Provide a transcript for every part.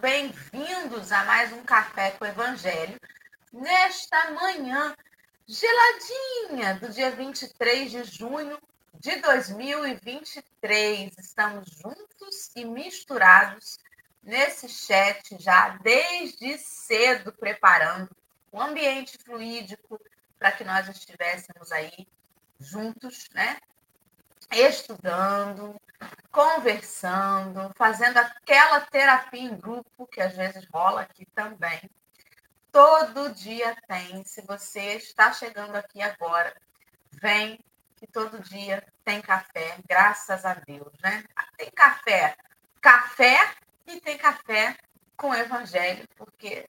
bem-vindos a mais um Café com o Evangelho. Nesta manhã geladinha do dia 23 de junho de 2023, estamos juntos e misturados nesse chat já desde cedo, preparando o ambiente fluídico para que nós estivéssemos aí juntos, né? Estudando, conversando, fazendo aquela terapia em grupo que às vezes rola aqui também. Todo dia tem. Se você está chegando aqui agora, vem que todo dia tem café, graças a Deus, né? Tem café, café e tem café com evangelho, porque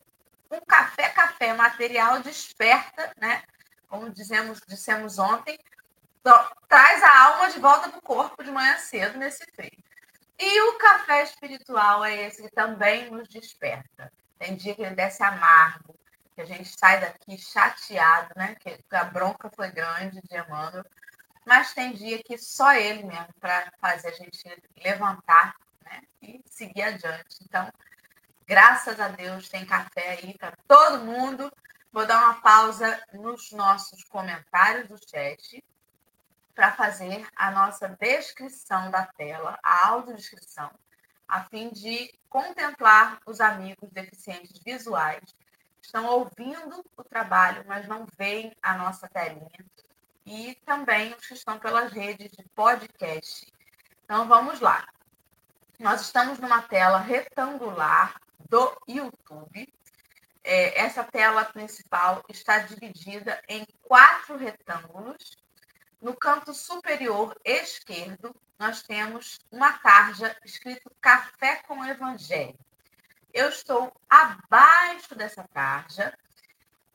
um café, café material desperta, né? Como dizemos, dissemos ontem, traz a alma de volta para o corpo de manhã cedo nesse frio. E o café espiritual é esse que também nos desperta. Tem dia que ele desce amargo, que a gente sai daqui chateado, né? Que a bronca foi grande de Emmanuel. Mas tem dia que só ele mesmo para fazer a gente levantar né? e seguir adiante. Então, graças a Deus, tem café aí para todo mundo. Vou dar uma pausa nos nossos comentários do chat para fazer a nossa descrição da tela, a audiodescrição, a fim de contemplar os amigos deficientes visuais estão ouvindo o trabalho, mas não veem a nossa telinha, e também os que estão pelas redes de podcast. Então vamos lá. Nós estamos numa tela retangular do YouTube. É, essa tela principal está dividida em quatro retângulos no canto superior esquerdo, nós temos uma tarja escrito Café com Evangelho. Eu estou abaixo dessa tarja,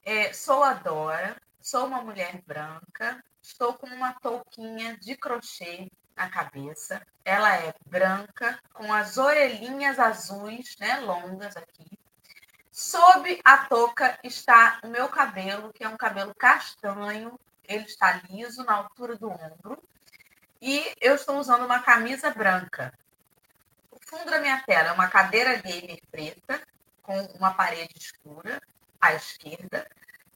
é, sou a Dora, sou uma mulher branca, estou com uma touquinha de crochê na cabeça. Ela é branca, com as orelhinhas azuis, né, longas aqui. Sob a touca está o meu cabelo, que é um cabelo castanho, ele está liso na altura do ombro e eu estou usando uma camisa branca. O fundo da minha tela é uma cadeira gamer preta com uma parede escura à esquerda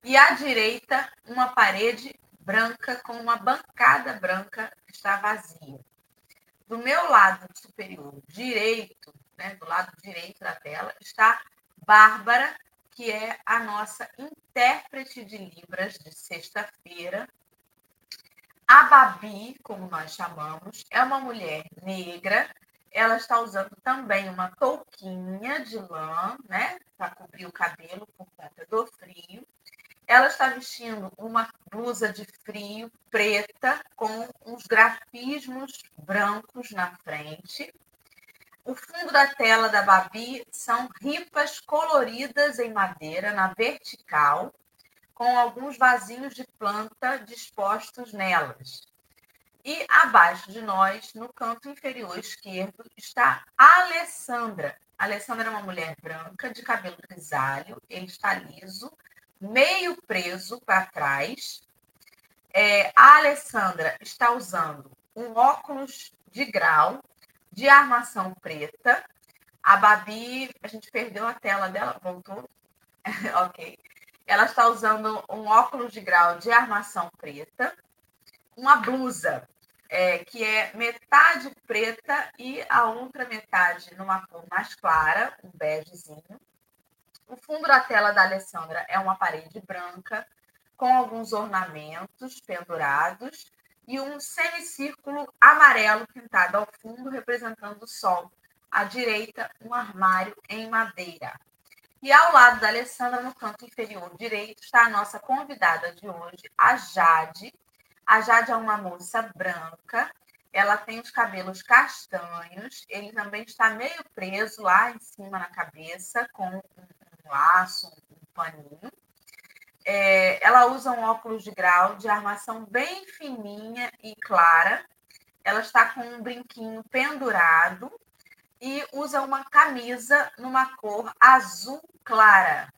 e à direita uma parede branca com uma bancada branca que está vazia. Do meu lado superior direito, né, do lado direito da tela, está Bárbara que é a nossa intérprete de Libras de sexta-feira. A Babi, como nós chamamos, é uma mulher negra. Ela está usando também uma touquinha de lã, né, para cobrir o cabelo por conta do frio. Ela está vestindo uma blusa de frio preta com uns grafismos brancos na frente. O fundo da tela da Babi são ripas coloridas em madeira na vertical, com alguns vasinhos de planta dispostos nelas. E abaixo de nós, no canto inferior esquerdo, está a Alessandra. A Alessandra é uma mulher branca, de cabelo grisalho, ele está liso, meio preso para trás. É, a Alessandra está usando um óculos de grau de armação preta. A Babi, a gente perdeu a tela dela, voltou. ok. Ela está usando um óculos de grau de armação preta, uma blusa é, que é metade preta e a outra metade numa cor mais clara, um begezinho. O fundo da tela da Alessandra é uma parede branca com alguns ornamentos pendurados e um semicírculo amarelo pintado ao fundo, representando o sol. À direita, um armário em madeira. E ao lado da Alessandra, no canto inferior direito, está a nossa convidada de hoje, a Jade. A Jade é uma moça branca, ela tem os cabelos castanhos, ele também está meio preso lá em cima na cabeça, com um laço, um paninho. É, ela usa um óculos de grau de armação bem fininha e clara. Ela está com um brinquinho pendurado e usa uma camisa numa cor azul clara,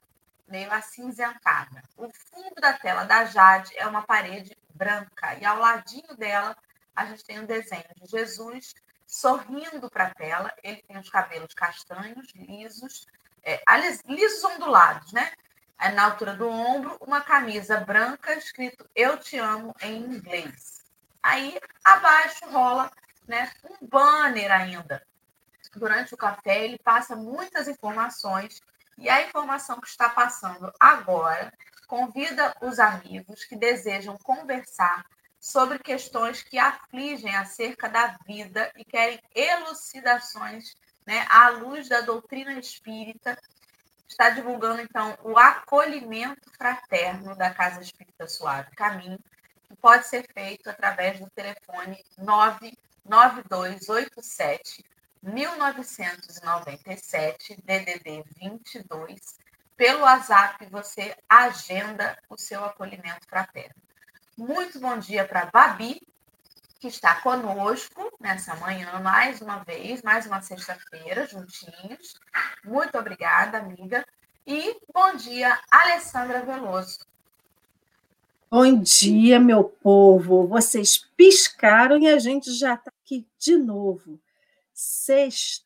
meio acinzentada. O fundo da tela da Jade é uma parede branca e ao ladinho dela a gente tem um desenho de Jesus sorrindo para a tela. Ele tem os cabelos castanhos, lisos, é, lisos ondulados, né? É, na altura do ombro, uma camisa branca escrito Eu Te Amo em inglês. Aí abaixo rola né, um banner ainda. Durante o café, ele passa muitas informações e a informação que está passando agora convida os amigos que desejam conversar sobre questões que afligem acerca da vida e querem elucidações né, à luz da doutrina espírita está divulgando, então, o acolhimento fraterno da Casa Espírita Suave Caminho, que pode ser feito através do telefone 99287 1997 DDD 22. Pelo WhatsApp você agenda o seu acolhimento fraterno. Muito bom dia para Babi, que está conosco nessa manhã, mais uma vez, mais uma sexta-feira, juntinhos. Muito obrigada, amiga. E bom dia, Alessandra Veloso. Bom dia, meu povo. Vocês piscaram e a gente já está aqui de novo. Sextou,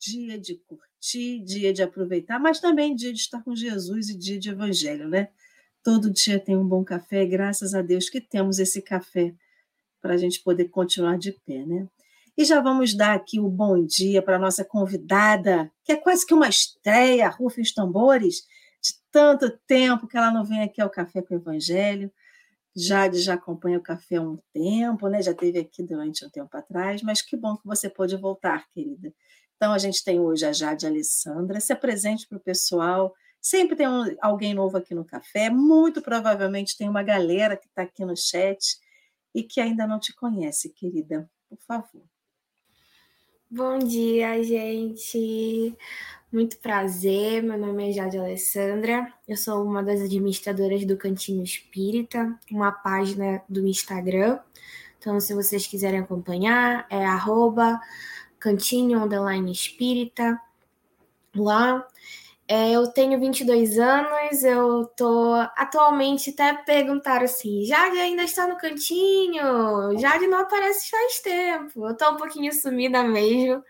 dia de curtir, dia de aproveitar, mas também dia de estar com Jesus e dia de evangelho, né? Todo dia tem um bom café, graças a Deus que temos esse café para a gente poder continuar de pé, né? E já vamos dar aqui o bom dia para a nossa convidada, que é quase que uma estreia, rufa os tambores, de tanto tempo que ela não vem aqui ao Café com o Evangelho. Jade já acompanha o café há um tempo, né? Já esteve aqui durante um tempo atrás, mas que bom que você pôde voltar, querida. Então, a gente tem hoje a Jade Alessandra. Se apresente para o pessoal. Sempre tem um, alguém novo aqui no café. Muito provavelmente tem uma galera que está aqui no chat e que ainda não te conhece, querida. Por favor. Bom dia, gente. Muito prazer. Meu nome é Jade Alessandra. Eu sou uma das administradoras do Cantinho Espírita, uma página do Instagram. Então, se vocês quiserem acompanhar, é arroba cantinho espírita. Lá é, eu tenho 22 anos, eu tô atualmente até perguntaram assim, Jade ainda está no cantinho? Jade não aparece faz tempo. Eu tô um pouquinho sumida mesmo,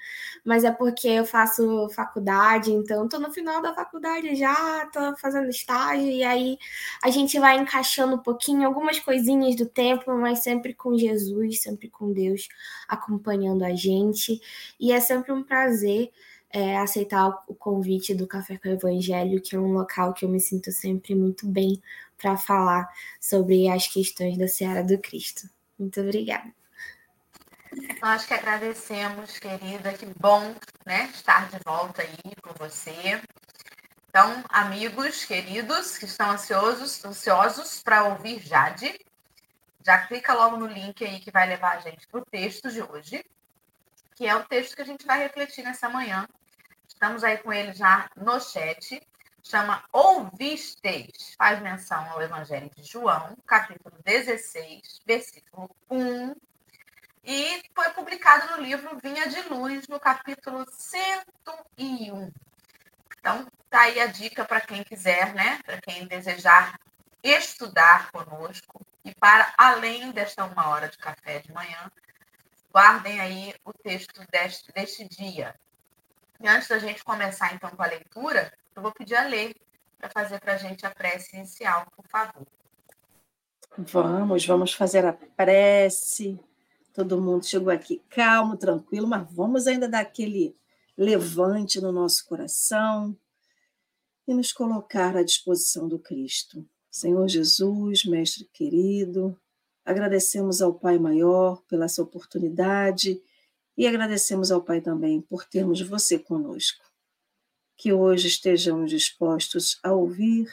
mas é porque eu faço faculdade, então tô no final da faculdade já, tô fazendo estágio e aí a gente vai encaixando um pouquinho algumas coisinhas do tempo, mas sempre com Jesus, sempre com Deus acompanhando a gente. E é sempre um prazer é, aceitar o convite do Café com o Evangelho, que é um local que eu me sinto sempre muito bem para falar sobre as questões da Seara do Cristo. Muito obrigada. Nós que agradecemos, querida, que bom né, estar de volta aí com você. Então, amigos queridos que estão ansiosos, ansiosos para ouvir Jade, já clica logo no link aí que vai levar a gente para o texto de hoje, que é o texto que a gente vai refletir nessa manhã, Estamos aí com ele já no chat. Chama Ouvistes. Faz menção ao Evangelho de João, capítulo 16, versículo 1. E foi publicado no livro Vinha de Luz, no capítulo 101. Então, tá aí a dica para quem quiser, né? Para quem desejar estudar conosco. E para além desta uma hora de café de manhã, guardem aí o texto deste, deste dia, e antes da gente começar, então, com a leitura, eu vou pedir a Lê para fazer para a gente a prece inicial, por favor. Vamos, vamos fazer a prece. Todo mundo chegou aqui calmo, tranquilo, mas vamos ainda dar aquele levante no nosso coração e nos colocar à disposição do Cristo. Senhor Jesus, Mestre querido, agradecemos ao Pai Maior pela essa oportunidade e agradecemos ao Pai também por termos você conosco. Que hoje estejamos dispostos a ouvir,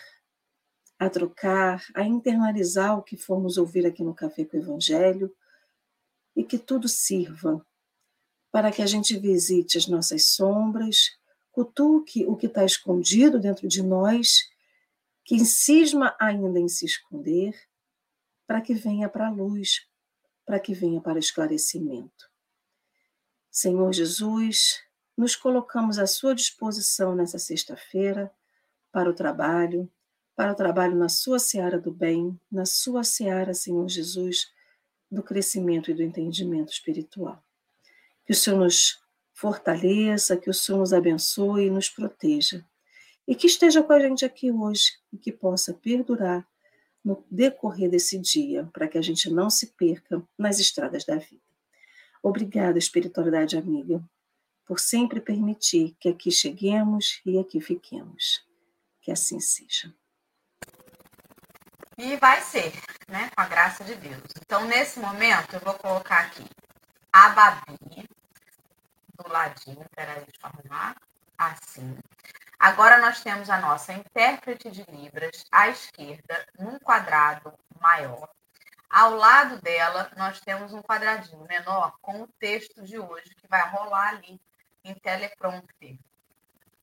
a trocar, a internalizar o que formos ouvir aqui no Café com o Evangelho e que tudo sirva para que a gente visite as nossas sombras, cutuque o que está escondido dentro de nós, que insisma ainda em se esconder, para que venha para a luz, para que venha para esclarecimento. Senhor Jesus, nos colocamos à sua disposição nessa sexta-feira para o trabalho, para o trabalho na sua seara do bem, na sua seara, Senhor Jesus, do crescimento e do entendimento espiritual. Que o Senhor nos fortaleça, que o Senhor nos abençoe e nos proteja. E que esteja com a gente aqui hoje e que possa perdurar no decorrer desse dia, para que a gente não se perca nas estradas da vida. Obrigada, espiritualidade amiga, por sempre permitir que aqui cheguemos e aqui fiquemos. Que assim seja. E vai ser, né? Com a graça de Deus. Então, nesse momento, eu vou colocar aqui a Babi do ladinho. Peraí, deixa eu arrumar. Assim. Agora nós temos a nossa intérprete de Libras à esquerda, num quadrado maior. Ao lado dela, nós temos um quadradinho menor com o texto de hoje que vai rolar ali em teleprompter.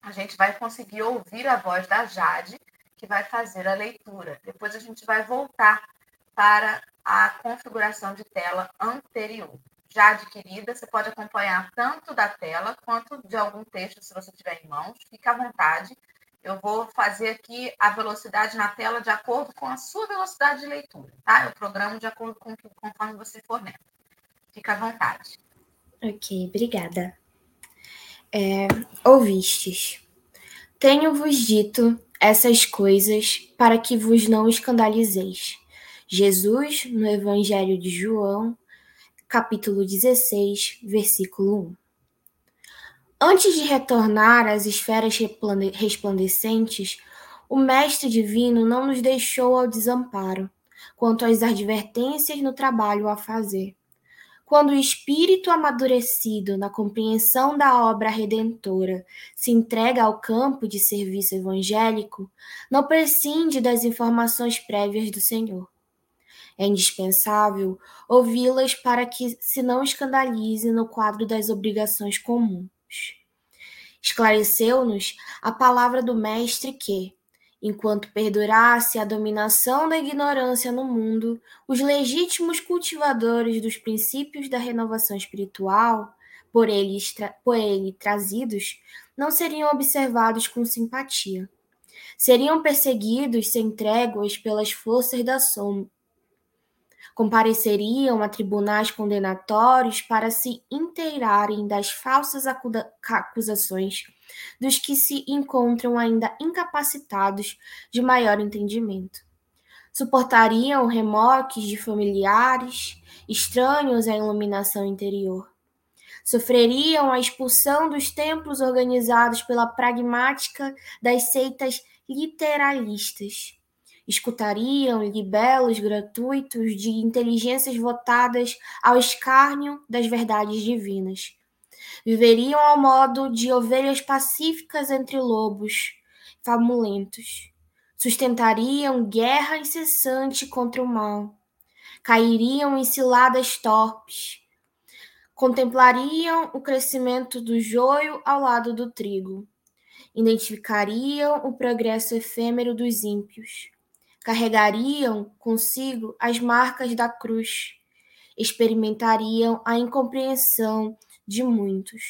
A gente vai conseguir ouvir a voz da Jade, que vai fazer a leitura. Depois a gente vai voltar para a configuração de tela anterior já adquirida, você pode acompanhar tanto da tela quanto de algum texto, se você tiver em mãos. Fique à vontade. Eu vou fazer aqui a velocidade na tela de acordo com a sua velocidade de leitura, tá? Eu programo de acordo com conforme você for lendo. Fique à vontade. Ok, obrigada. É, ouvistes. Tenho-vos dito essas coisas para que vos não escandalizeis. Jesus, no Evangelho de João, capítulo 16, versículo 1. Antes de retornar às esferas resplandecentes, o Mestre Divino não nos deixou ao desamparo quanto às advertências no trabalho a fazer. Quando o espírito amadurecido na compreensão da obra redentora se entrega ao campo de serviço evangélico, não prescinde das informações prévias do Senhor. É indispensável ouvi-las para que se não escandalize no quadro das obrigações comuns. Esclareceu-nos a palavra do Mestre que, enquanto perdurasse a dominação da ignorância no mundo, os legítimos cultivadores dos princípios da renovação espiritual, por ele, por ele trazidos, não seriam observados com simpatia. Seriam perseguidos sem tréguas pelas forças da sombra compareceriam a tribunais condenatórios para se inteirarem das falsas acusações dos que se encontram ainda incapacitados de maior entendimento. Suportariam remoques de familiares estranhos à iluminação interior. Sofreriam a expulsão dos templos organizados pela pragmática das seitas literalistas escutariam libelos gratuitos de inteligências votadas ao escárnio das verdades divinas. Viveriam ao modo de ovelhas pacíficas entre lobos famulentos. Sustentariam guerra incessante contra o mal. Cairiam em ciladas torpes. Contemplariam o crescimento do joio ao lado do trigo. Identificariam o progresso efêmero dos ímpios carregariam consigo as marcas da cruz, experimentariam a incompreensão de muitos,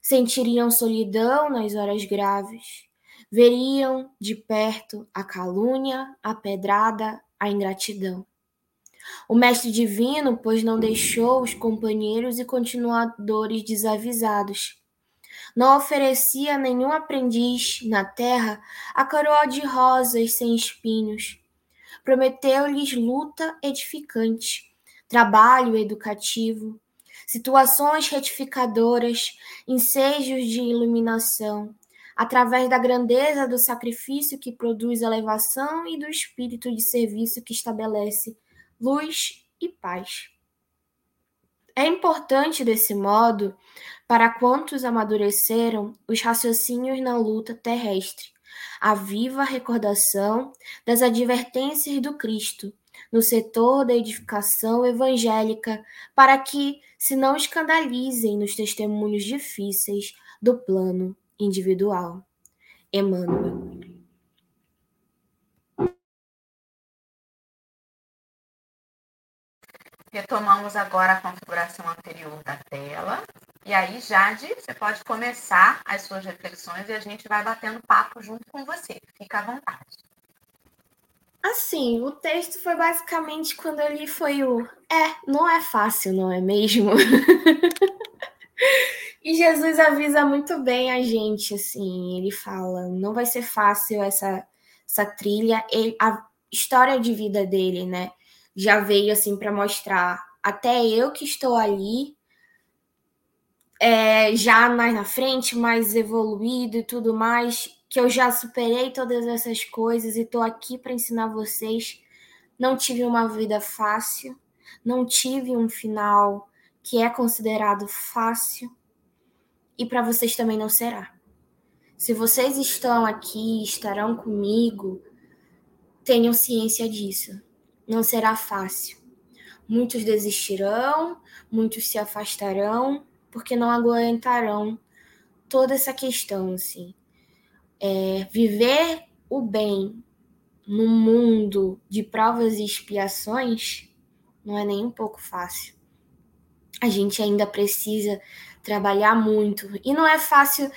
sentiriam solidão nas horas graves, veriam de perto a calúnia, a pedrada, a ingratidão. O Mestre Divino, pois não deixou os companheiros e continuadores desavisados, não oferecia a nenhum aprendiz na terra a coroa de rosas sem espinhos. Prometeu-lhes luta edificante, trabalho educativo, situações retificadoras, ensejos de iluminação, através da grandeza do sacrifício que produz elevação e do espírito de serviço que estabelece luz e paz. É importante, desse modo, para quantos amadureceram os raciocínios na luta terrestre, a viva recordação das advertências do Cristo no setor da edificação evangélica, para que se não escandalizem nos testemunhos difíceis do plano individual. Emmanuel. Retomamos agora a configuração anterior da tela. E aí, Jade, você pode começar as suas reflexões e a gente vai batendo papo junto com você. Fica à vontade. Assim, o texto foi basicamente quando eu li foi o é, não é fácil, não é mesmo? E Jesus avisa muito bem a gente, assim, ele fala, não vai ser fácil essa, essa trilha. Ele, a história de vida dele, né, já veio assim para mostrar até eu que estou ali, é, já mais na frente, mais evoluído e tudo mais, que eu já superei todas essas coisas e estou aqui para ensinar vocês. Não tive uma vida fácil, não tive um final que é considerado fácil e para vocês também não será. Se vocês estão aqui, estarão comigo, tenham ciência disso. Não será fácil. Muitos desistirão, muitos se afastarão, porque não aguentarão toda essa questão, assim. É, viver o bem no mundo de provas e expiações não é nem um pouco fácil. A gente ainda precisa trabalhar muito. E não é fácil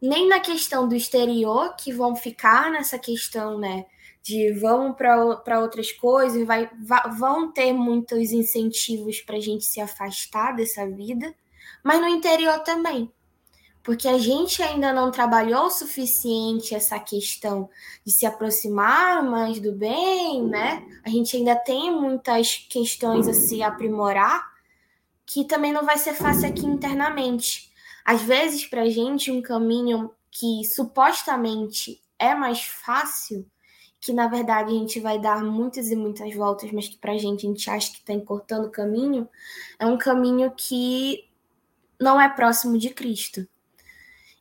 nem na questão do exterior, que vão ficar nessa questão, né? De vão para outras coisas, vai, vão ter muitos incentivos para a gente se afastar dessa vida, mas no interior também. Porque a gente ainda não trabalhou o suficiente essa questão de se aproximar mais do bem, né? A gente ainda tem muitas questões a se aprimorar que também não vai ser fácil aqui internamente. Às vezes, para a gente, um caminho que supostamente é mais fácil, que na verdade a gente vai dar muitas e muitas voltas, mas que para a gente a gente acha que está encurtando o caminho, é um caminho que não é próximo de Cristo.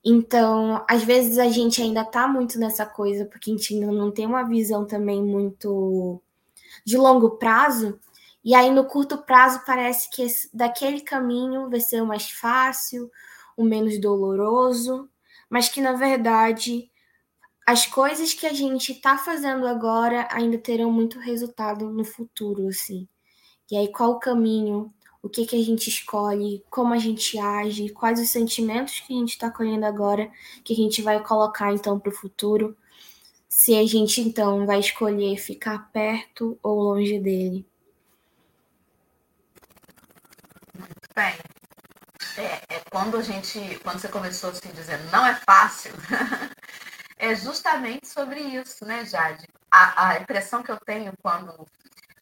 Então, às vezes a gente ainda está muito nessa coisa, porque a gente ainda não tem uma visão também muito de longo prazo, e aí, no curto prazo, parece que esse, daquele caminho vai ser o mais fácil, o menos doloroso, mas que, na verdade, as coisas que a gente está fazendo agora ainda terão muito resultado no futuro, assim. E aí, qual o caminho? O que, que a gente escolhe? Como a gente age? Quais os sentimentos que a gente está colhendo agora que a gente vai colocar, então, para o futuro? Se a gente, então, vai escolher ficar perto ou longe dele. Bem, é, é, quando a gente, quando você começou assim dizendo não é fácil, é justamente sobre isso, né, Jade? A, a impressão que eu tenho quando,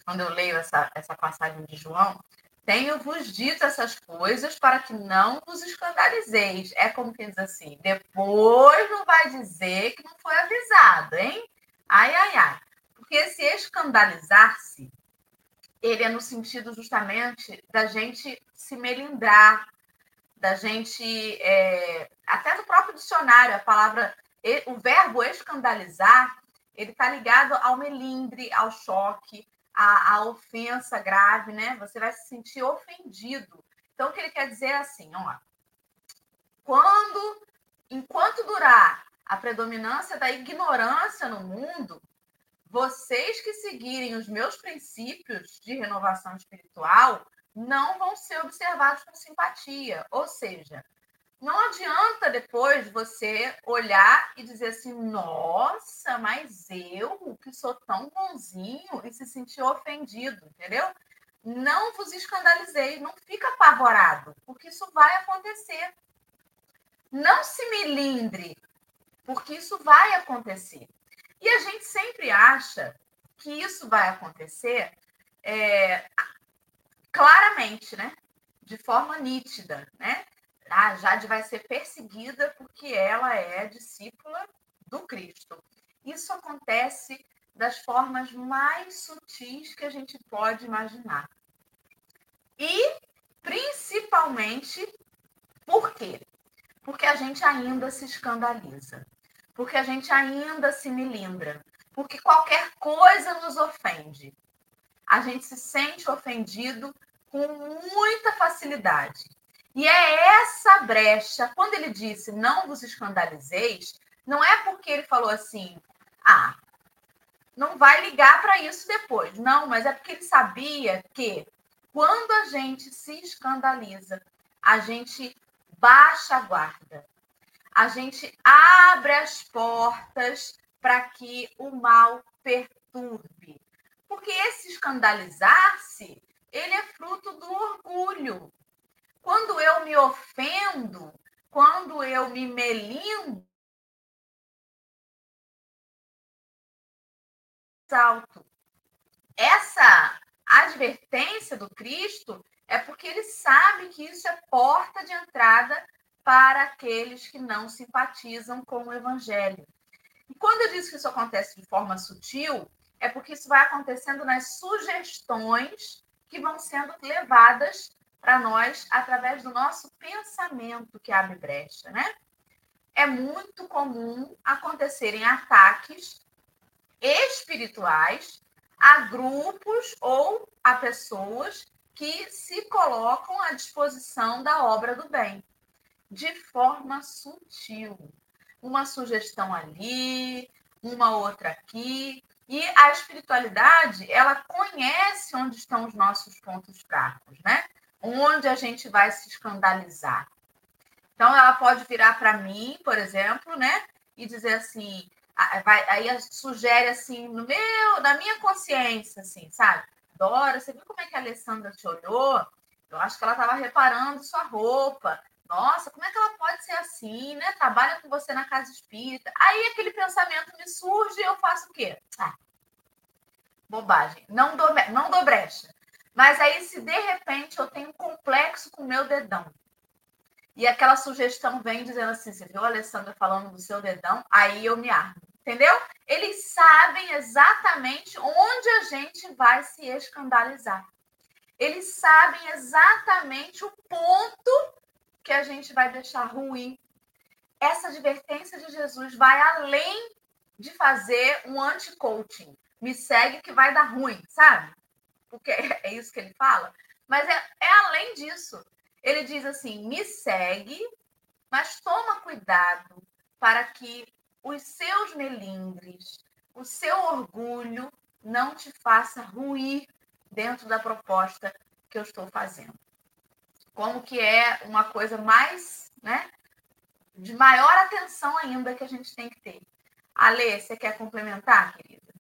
quando eu leio essa, essa passagem de João, tenho-vos dito essas coisas para que não vos escandalizeis. É como que diz assim, depois não vai dizer que não foi avisado, hein? Ai, ai, ai. Porque se escandalizar-se, ele é no sentido justamente da gente se melindrar, da gente. É, até no próprio dicionário, a palavra. O verbo escandalizar, ele está ligado ao melindre, ao choque, à, à, ofensa grave, né? Você vai se sentir ofendido. Então, o que ele quer dizer é assim: ó, quando, enquanto durar a predominância da ignorância no mundo, vocês que seguirem os meus princípios de renovação espiritual não vão ser observados com simpatia. Ou seja, não adianta depois você olhar e dizer assim: nossa, mas eu que sou tão bonzinho e se sentir ofendido, entendeu? Não vos escandalizei, não fica apavorado, porque isso vai acontecer. Não se milindre, porque isso vai acontecer. E a gente sempre acha que isso vai acontecer é, claramente, né? De forma nítida, né? A Jade vai ser perseguida porque ela é discípula do Cristo. Isso acontece das formas mais sutis que a gente pode imaginar. E principalmente por quê? Porque a gente ainda se escandaliza porque a gente ainda se melindra, porque qualquer coisa nos ofende. A gente se sente ofendido com muita facilidade. E é essa brecha, quando ele disse não vos escandalizeis, não é porque ele falou assim, ah, não vai ligar para isso depois. Não, mas é porque ele sabia que quando a gente se escandaliza, a gente baixa a guarda, a gente abre as portas para que o mal perturbe. Porque esse escandalizar-se, ele é fruto do orgulho. Quando eu me ofendo, quando eu me melindo, alto. Essa advertência do Cristo é porque ele sabe que isso é porta de entrada para aqueles que não simpatizam com o evangelho. E quando eu disse que isso acontece de forma sutil, é porque isso vai acontecendo nas sugestões que vão sendo levadas para nós através do nosso pensamento que abre brecha, né? É muito comum acontecerem ataques espirituais a grupos ou a pessoas que se colocam à disposição da obra do bem, de forma sutil. Uma sugestão ali, uma outra aqui. E a espiritualidade, ela conhece onde estão os nossos pontos fracos, né? Onde a gente vai se escandalizar. Então, ela pode virar para mim, por exemplo, né? E dizer assim: vai, aí sugere assim, no meu, na minha consciência, assim, sabe? Dora, você viu como é que a Alessandra te olhou? Eu acho que ela estava reparando sua roupa. Nossa, como é que ela pode ser assim, né? Trabalha com você na casa espírita. Aí aquele pensamento me surge e eu faço o quê? Ah, bobagem. Não dou, não dou brecha. Mas aí, se de repente eu tenho um complexo com o meu dedão, e aquela sugestão vem dizendo assim: você viu a Alessandra falando do seu dedão? Aí eu me armo. Entendeu? Eles sabem exatamente onde a gente vai se escandalizar. Eles sabem exatamente o ponto que a gente vai deixar ruim. Essa advertência de Jesus vai além de fazer um anti-coaching. Me segue que vai dar ruim, sabe? Porque é isso que ele fala. Mas é, é além disso. Ele diz assim: me segue, mas toma cuidado para que os seus melindres, o seu orgulho não te faça ruir dentro da proposta que eu estou fazendo. Como que é uma coisa mais, né, de maior atenção ainda que a gente tem que ter. Ale, você quer complementar, querida?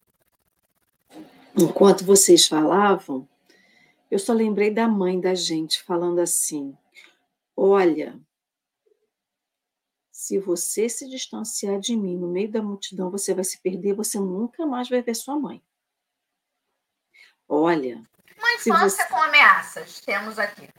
Enquanto vocês falavam, eu só lembrei da mãe da gente falando assim: Olha, se você se distanciar de mim no meio da multidão, você vai se perder, você nunca mais vai ver sua mãe. Olha. Uma infância você... com ameaças, temos aqui.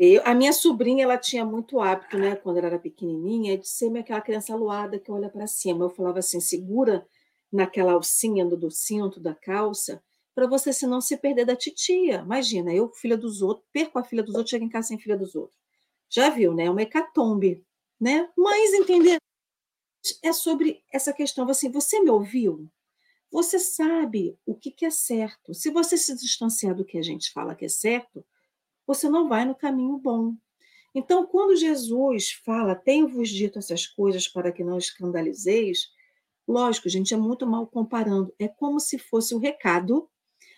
Eu, a minha sobrinha, ela tinha muito hábito, né, quando ela era pequenininha, de ser aquela criança aluada que olha para cima. Eu falava assim: segura naquela alcinha do, cinto da calça, para você se não se perder da titia. Imagina, eu, filha dos outros, perco a filha dos outros, chego em casa sem filha dos outros. Já viu, né? É uma hecatombe, né? Mas entender é sobre essa questão, assim, você me ouviu? Você sabe o que, que é certo. Se você se distanciar do que a gente fala que é certo, você não vai no caminho bom. Então, quando Jesus fala, tenho-vos dito essas coisas para que não escandalizeis, lógico, gente, é muito mal comparando. É como se fosse o um recado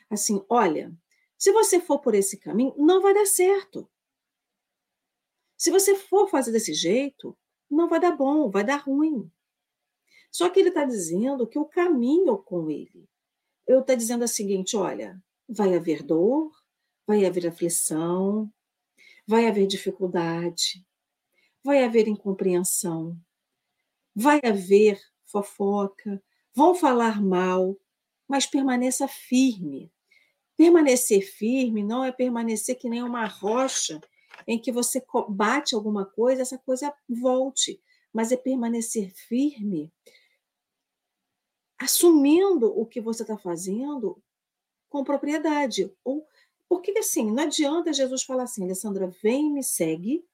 assim: olha, se você for por esse caminho, não vai dar certo. Se você for fazer desse jeito, não vai dar bom, vai dar ruim. Só que ele está dizendo que o caminho com ele. Eu está dizendo o seguinte: olha, vai haver dor, vai haver aflição, vai haver dificuldade, vai haver incompreensão, vai haver fofoca, vão falar mal, mas permaneça firme. Permanecer firme não é permanecer que nem uma rocha em que você bate alguma coisa, essa coisa volte, mas é permanecer firme, assumindo o que você está fazendo com propriedade. Ou porque assim, não adianta Jesus falar assim, Alessandra, vem me segue,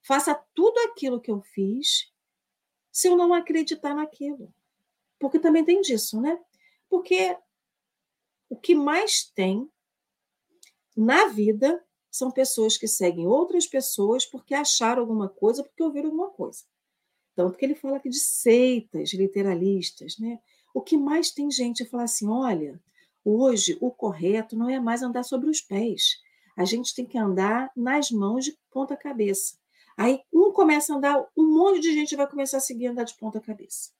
faça tudo aquilo que eu fiz, se eu não acreditar naquilo. Porque também tem disso, né? Porque o que mais tem na vida são pessoas que seguem outras pessoas porque acharam alguma coisa, porque ouviram alguma coisa. Tanto que ele fala aqui de seitas literalistas, né? O que mais tem gente a falar assim: olha, hoje o correto não é mais andar sobre os pés. A gente tem que andar nas mãos de ponta cabeça. Aí um começa a andar, um monte de gente vai começar a seguir andar de ponta cabeça.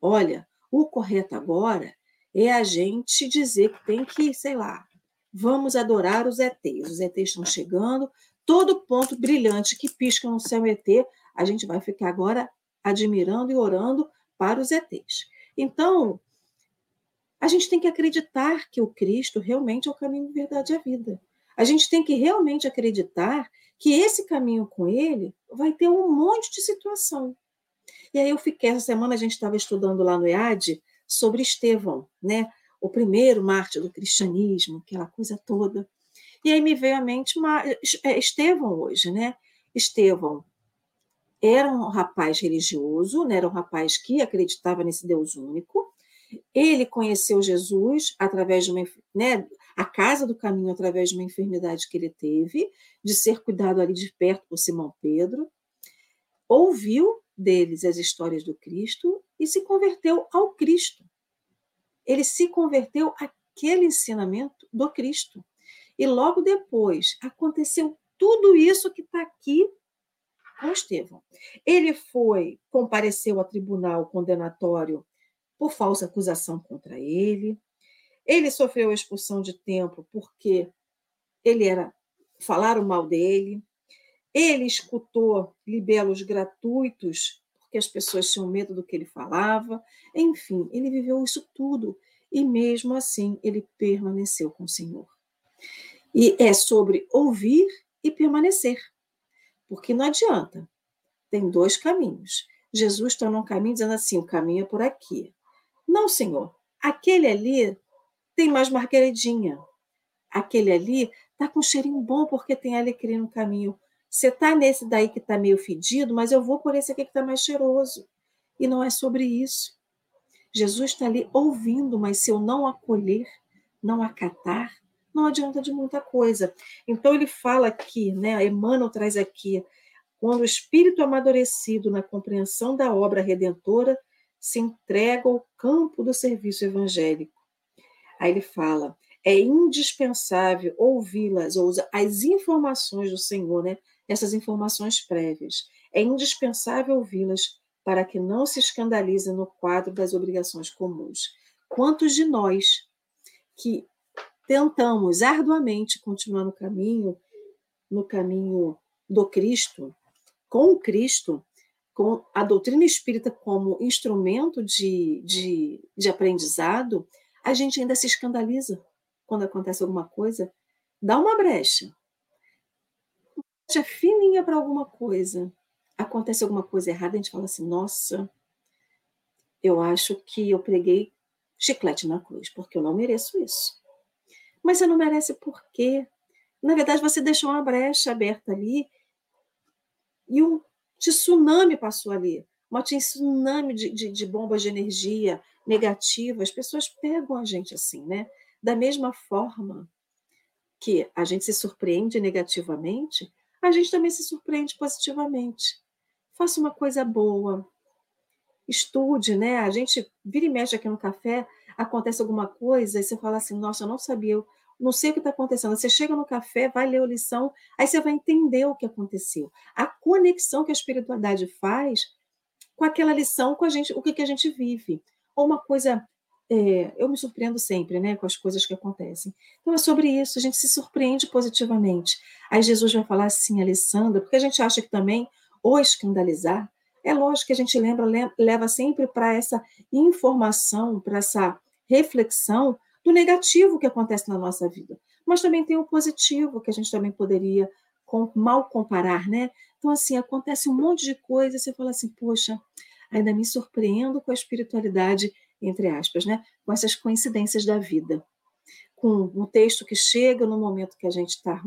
Olha, o correto agora é a gente dizer que tem que, sei lá, vamos adorar os ETs. Os ETs estão chegando, todo ponto brilhante que pisca no céu ET, a gente vai ficar agora admirando e orando para os ETs. Então, a gente tem que acreditar que o Cristo realmente é o caminho, verdade e a vida. A gente tem que realmente acreditar que esse caminho com ele vai ter um monte de situação. E aí eu fiquei, essa semana a gente estava estudando lá no EAD sobre Estevão, né? o primeiro mártir do cristianismo, aquela coisa toda. E aí me veio à mente uma, é, Estevão hoje, né? Estevão era um rapaz religioso, né? era um rapaz que acreditava nesse Deus único. Ele conheceu Jesus através de uma, né, a casa do caminho através de uma enfermidade que ele teve, de ser cuidado ali de perto por Simão Pedro. Ouviu deles as histórias do Cristo e se converteu ao Cristo. Ele se converteu àquele ensinamento do Cristo. E logo depois aconteceu tudo isso que está aqui com Estevão. Ele foi, compareceu ao tribunal condenatório por falsa acusação contra ele. Ele sofreu a expulsão de templo porque ele era falaram mal dele. Ele escutou libelos gratuitos porque as pessoas tinham medo do que ele falava. Enfim, ele viveu isso tudo e mesmo assim ele permaneceu com o Senhor. E é sobre ouvir e permanecer. Porque não adianta. Tem dois caminhos. Jesus está num caminho dizendo assim: o caminho é por aqui. Não, Senhor. Aquele ali tem mais margaredinha. Aquele ali está com um cheirinho bom porque tem alecrim no caminho. Você está nesse daí que está meio fedido, mas eu vou por esse aqui que está mais cheiroso. E não é sobre isso. Jesus está ali ouvindo, mas se eu não acolher, não acatar, não adianta de muita coisa. Então ele fala aqui, né? Emmanuel traz aqui, quando o espírito amadurecido na compreensão da obra redentora se entrega ao campo do serviço evangélico. Aí ele fala, é indispensável ouvi-las, ou as informações do Senhor, né? essas informações prévias. É indispensável ouvi-las para que não se escandalize no quadro das obrigações comuns. Quantos de nós que tentamos arduamente continuar no caminho, no caminho do Cristo, com o Cristo, com a doutrina espírita como instrumento de, de, de aprendizado, a gente ainda se escandaliza quando acontece alguma coisa, dá uma brecha é fininha para alguma coisa, acontece alguma coisa errada, a gente fala assim: nossa, eu acho que eu preguei chiclete na cruz, porque eu não mereço isso. Mas você não merece por quê? Na verdade, você deixou uma brecha aberta ali e um tsunami passou ali. Um tsunami de, de, de bombas de energia negativa. As pessoas pegam a gente assim, né? Da mesma forma que a gente se surpreende negativamente, a gente também se surpreende positivamente. Faça uma coisa boa. Estude, né? A gente vira e mexe aqui no café, acontece alguma coisa, e você fala assim: nossa, eu não sabia, eu não sei o que está acontecendo. Você chega no café, vai ler a lição, aí você vai entender o que aconteceu. A conexão que a espiritualidade faz com aquela lição, com a gente, o que, que a gente vive. Ou uma coisa é, eu me surpreendo sempre né, com as coisas que acontecem. Então é sobre isso, a gente se surpreende positivamente. Aí Jesus vai falar assim, Alessandra, porque a gente acha que também o escandalizar, é lógico que a gente lembra, leva sempre para essa informação, para essa reflexão do negativo que acontece na nossa vida. Mas também tem o positivo, que a gente também poderia mal comparar, né? Então, assim, acontece um monte de coisa, você fala assim, poxa, ainda me surpreendo com a espiritualidade entre aspas, né? com essas coincidências da vida. Com um texto que chega no momento que a gente está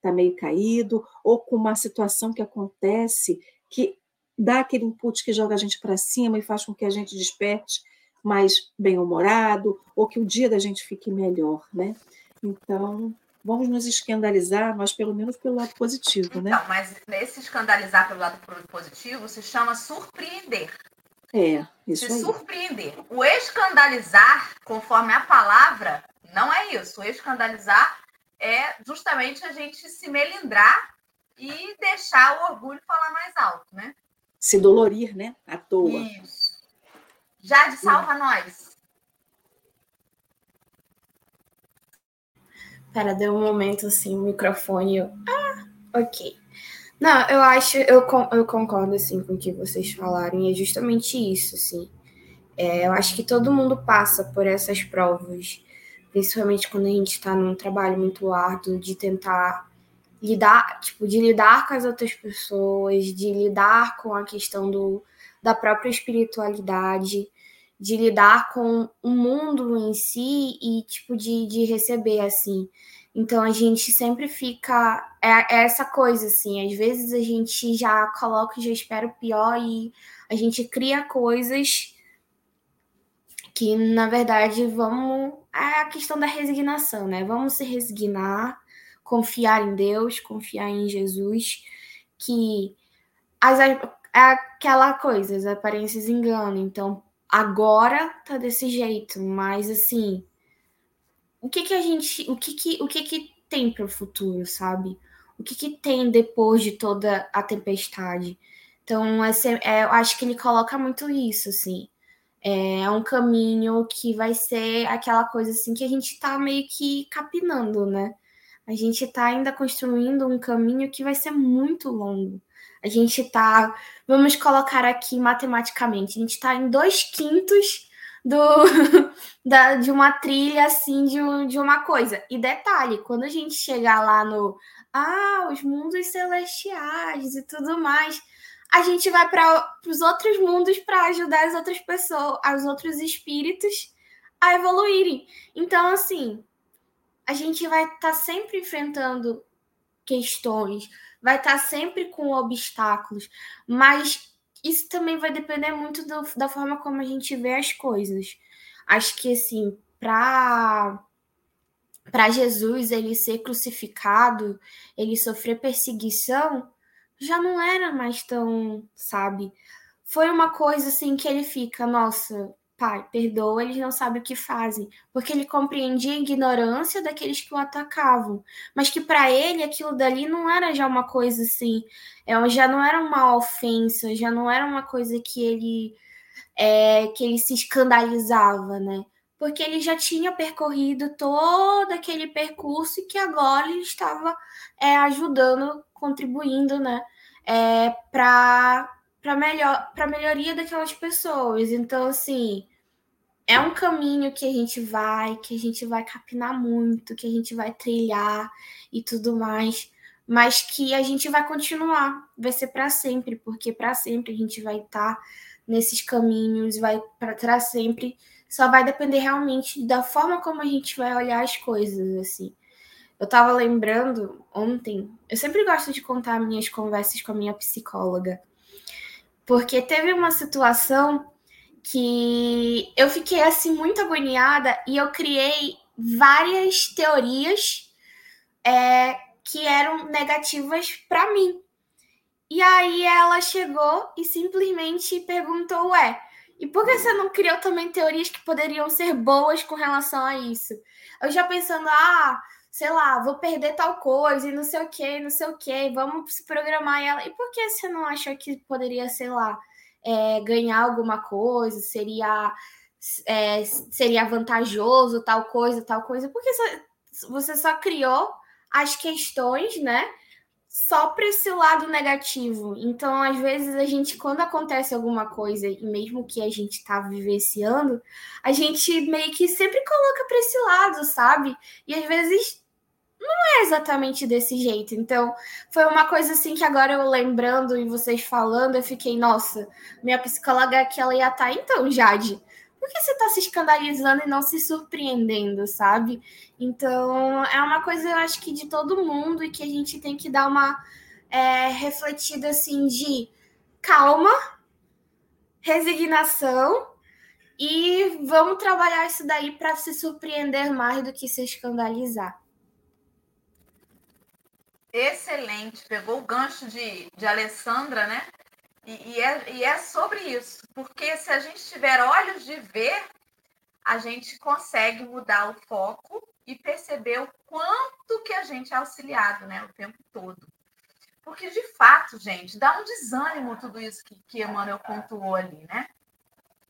tá meio caído, ou com uma situação que acontece que dá aquele input que joga a gente para cima e faz com que a gente desperte mais bem-humorado, ou que o dia da gente fique melhor, né? Então, vamos nos escandalizar, mas pelo menos pelo lado positivo, né? Então, mas nesse escandalizar pelo lado positivo se chama surpreender. É, isso Se aí. surpreender. O escandalizar, conforme a palavra, não é isso. O escandalizar é justamente a gente se melindrar e deixar o orgulho falar mais alto, né? Se dolorir, né? À toa. Isso. Jade, salva nós. Pera, deu um momento assim, o microfone. Eu... Ah! Ok. Não, eu acho, eu, eu concordo, assim, com o que vocês falaram, e é justamente isso, assim. É, eu acho que todo mundo passa por essas provas, principalmente quando a gente está num trabalho muito árduo de tentar lidar, tipo, de lidar com as outras pessoas, de lidar com a questão do, da própria espiritualidade, de lidar com o mundo em si e, tipo, de, de receber, assim. Então a gente sempre fica. É, é, essa coisa, assim. Às vezes a gente já coloca já espera o pior e a gente cria coisas que, na verdade, vamos. É a questão da resignação, né? Vamos se resignar, confiar em Deus, confiar em Jesus, que as, é aquela coisa, as aparências enganam. Então, agora tá desse jeito, mas assim o que que a gente, o que que, o que que tem para o futuro, sabe? O que que tem depois de toda a tempestade? Então, esse, é, eu acho que ele coloca muito isso, assim. É, é um caminho que vai ser aquela coisa assim que a gente está meio que capinando, né? A gente está ainda construindo um caminho que vai ser muito longo. A gente está, vamos colocar aqui matematicamente, a gente está em dois quintos do, da, de uma trilha assim de, um, de uma coisa. E detalhe, quando a gente chegar lá no ah, os mundos celestiais e tudo mais, a gente vai para os outros mundos para ajudar as outras pessoas, os outros espíritos a evoluírem. Então, assim, a gente vai estar tá sempre enfrentando questões, vai estar tá sempre com obstáculos, mas isso também vai depender muito do, da forma como a gente vê as coisas. Acho que, assim, para para Jesus ele ser crucificado, ele sofrer perseguição, já não era mais tão, sabe? Foi uma coisa assim que ele fica, nossa, Pai, perdoa, eles não sabem o que fazem, porque ele compreendia a ignorância daqueles que o atacavam, mas que para ele aquilo dali não era já uma coisa assim, é, já não era uma ofensa, já não era uma coisa que ele é, que ele se escandalizava, né? Porque ele já tinha percorrido todo aquele percurso e que agora ele estava é, ajudando, contribuindo, né? É, para para melhor para melhoria daquelas pessoas. Então, assim, é um caminho que a gente vai, que a gente vai capinar muito, que a gente vai trilhar e tudo mais, mas que a gente vai continuar, vai ser para sempre, porque para sempre a gente vai estar tá nesses caminhos, vai para sempre, só vai depender realmente da forma como a gente vai olhar as coisas, assim. Eu estava lembrando ontem, eu sempre gosto de contar minhas conversas com a minha psicóloga, porque teve uma situação que eu fiquei assim muito agoniada e eu criei várias teorias é, que eram negativas para mim. E aí ela chegou e simplesmente perguntou: Ué, e por que você não criou também teorias que poderiam ser boas com relação a isso? Eu já pensando, ah, sei lá, vou perder tal coisa e não sei o que, não sei o que, vamos se programar. Ela, e por que você não achou que poderia, sei lá, é, ganhar alguma coisa, seria, é, seria vantajoso tal coisa, tal coisa, porque você só criou as questões, né? Só para esse lado negativo. Então, às vezes, a gente, quando acontece alguma coisa, e mesmo que a gente está vivenciando, a gente meio que sempre coloca para esse lado, sabe? E às vezes não é exatamente desse jeito. Então, foi uma coisa assim que agora eu lembrando e vocês falando, eu fiquei, nossa, minha psicóloga aqui ela ia estar, então, Jade, por que você está se escandalizando e não se surpreendendo, sabe? Então, é uma coisa, eu acho que de todo mundo e que a gente tem que dar uma é, refletida assim de calma, resignação e vamos trabalhar isso daí para se surpreender mais do que se escandalizar excelente, pegou o gancho de, de Alessandra, né? E, e, é, e é sobre isso, porque se a gente tiver olhos de ver, a gente consegue mudar o foco e perceber o quanto que a gente é auxiliado, né, o tempo todo. Porque, de fato, gente, dá um desânimo tudo isso que, que Emmanuel pontuou ali, né?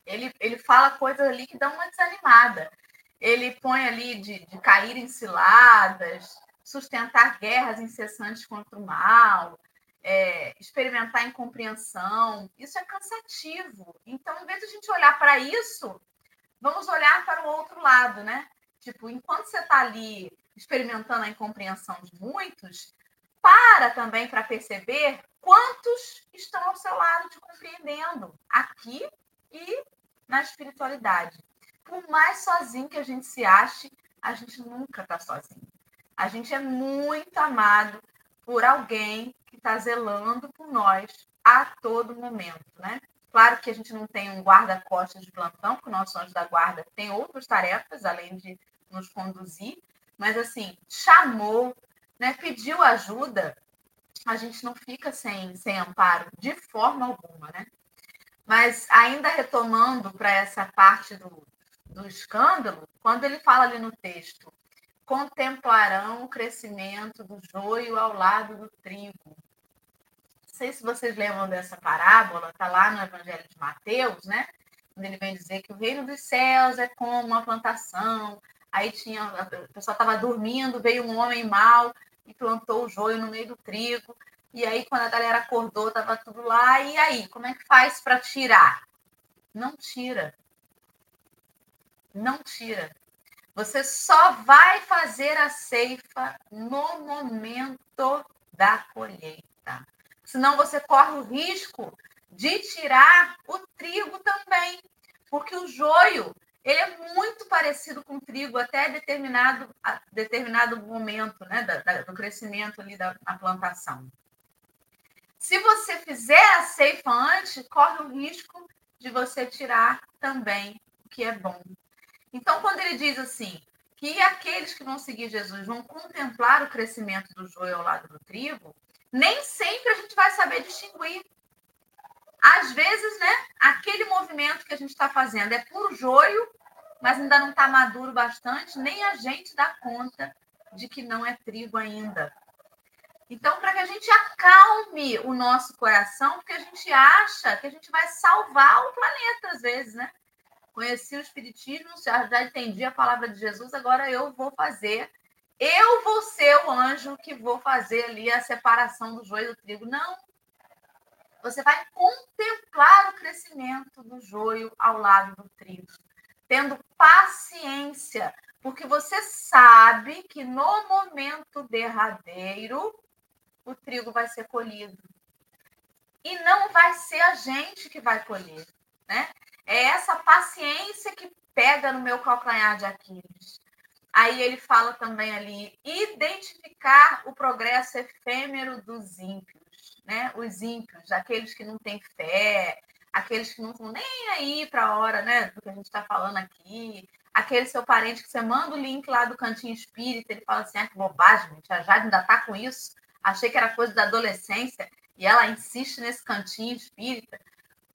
Ele, ele fala coisas ali que dão uma desanimada. Ele põe ali de, de cair em ciladas, sustentar guerras incessantes contra o mal, é, experimentar incompreensão. Isso é cansativo. Então, em vez de a gente olhar para isso, vamos olhar para o outro lado, né? Tipo, enquanto você está ali experimentando a incompreensão de muitos, para também para perceber quantos estão ao seu lado te compreendendo aqui e na espiritualidade. Por mais sozinho que a gente se ache, a gente nunca está sozinho. A gente é muito amado por alguém que está zelando por nós a todo momento, né? Claro que a gente não tem um guarda-costas de plantão, porque o nosso anjo da guarda tem outras tarefas, além de nos conduzir, mas assim, chamou, né, pediu ajuda, a gente não fica sem, sem amparo de forma alguma, né? Mas ainda retomando para essa parte do, do escândalo, quando ele fala ali no texto, contemplarão o crescimento do joio ao lado do trigo. Não sei se vocês lembram dessa parábola, está lá no Evangelho de Mateus, né? Quando ele vem dizer que o reino dos céus é como uma plantação. Aí tinha, a pessoa estava dormindo, veio um homem mau e plantou o joio no meio do trigo. E aí, quando a galera acordou, estava tudo lá. E aí, como é que faz para tirar? Não tira. Não tira. Você só vai fazer a ceifa no momento da colheita. Senão você corre o risco de tirar o trigo também, porque o joio ele é muito parecido com o trigo até determinado, determinado momento né, do crescimento ali da, da plantação. Se você fizer a ceifa antes, corre o risco de você tirar também o que é bom. Então, quando ele diz assim, que aqueles que vão seguir Jesus vão contemplar o crescimento do joio ao lado do trigo, nem sempre a gente vai saber distinguir. Às vezes, né, aquele movimento que a gente está fazendo é puro joio, mas ainda não está maduro bastante, nem a gente dá conta de que não é trigo ainda. Então, para que a gente acalme o nosso coração, porque a gente acha que a gente vai salvar o planeta, às vezes, né? Conheci o Espiritismo, já, entendi a palavra de Jesus, agora eu vou fazer. Eu vou ser o anjo que vou fazer ali a separação do joio do trigo. Não. Você vai contemplar o crescimento do joio ao lado do trigo, tendo paciência, porque você sabe que no momento derradeiro o trigo vai ser colhido. E não vai ser a gente que vai colher, né? É essa paciência que pega no meu calcanhar de Aquiles. Aí ele fala também ali, identificar o progresso efêmero dos ímpios, né? Os ímpios, aqueles que não têm fé, aqueles que não estão nem aí para a hora, né? Do que a gente está falando aqui. Aquele seu parente que você manda o link lá do cantinho espírita, ele fala assim: ah, que bobagem, gente, a Jade ainda está com isso. Achei que era coisa da adolescência e ela insiste nesse cantinho espírita.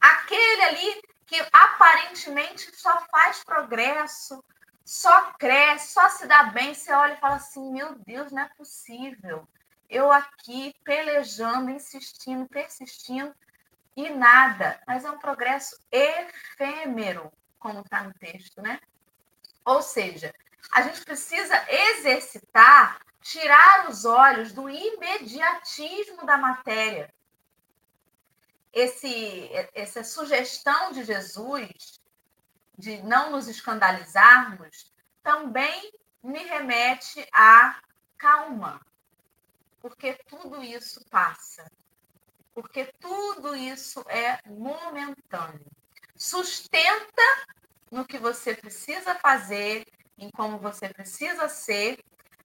Aquele ali que aparentemente só faz progresso, só cresce, só se dá bem, você olha e fala assim: meu Deus, não é possível. Eu aqui pelejando, insistindo, persistindo e nada. Mas é um progresso efêmero, como está no texto, né? Ou seja, a gente precisa exercitar, tirar os olhos do imediatismo da matéria esse, essa sugestão de Jesus de não nos escandalizarmos também me remete à calma, porque tudo isso passa, porque tudo isso é momentâneo. Sustenta no que você precisa fazer, em como você precisa ser,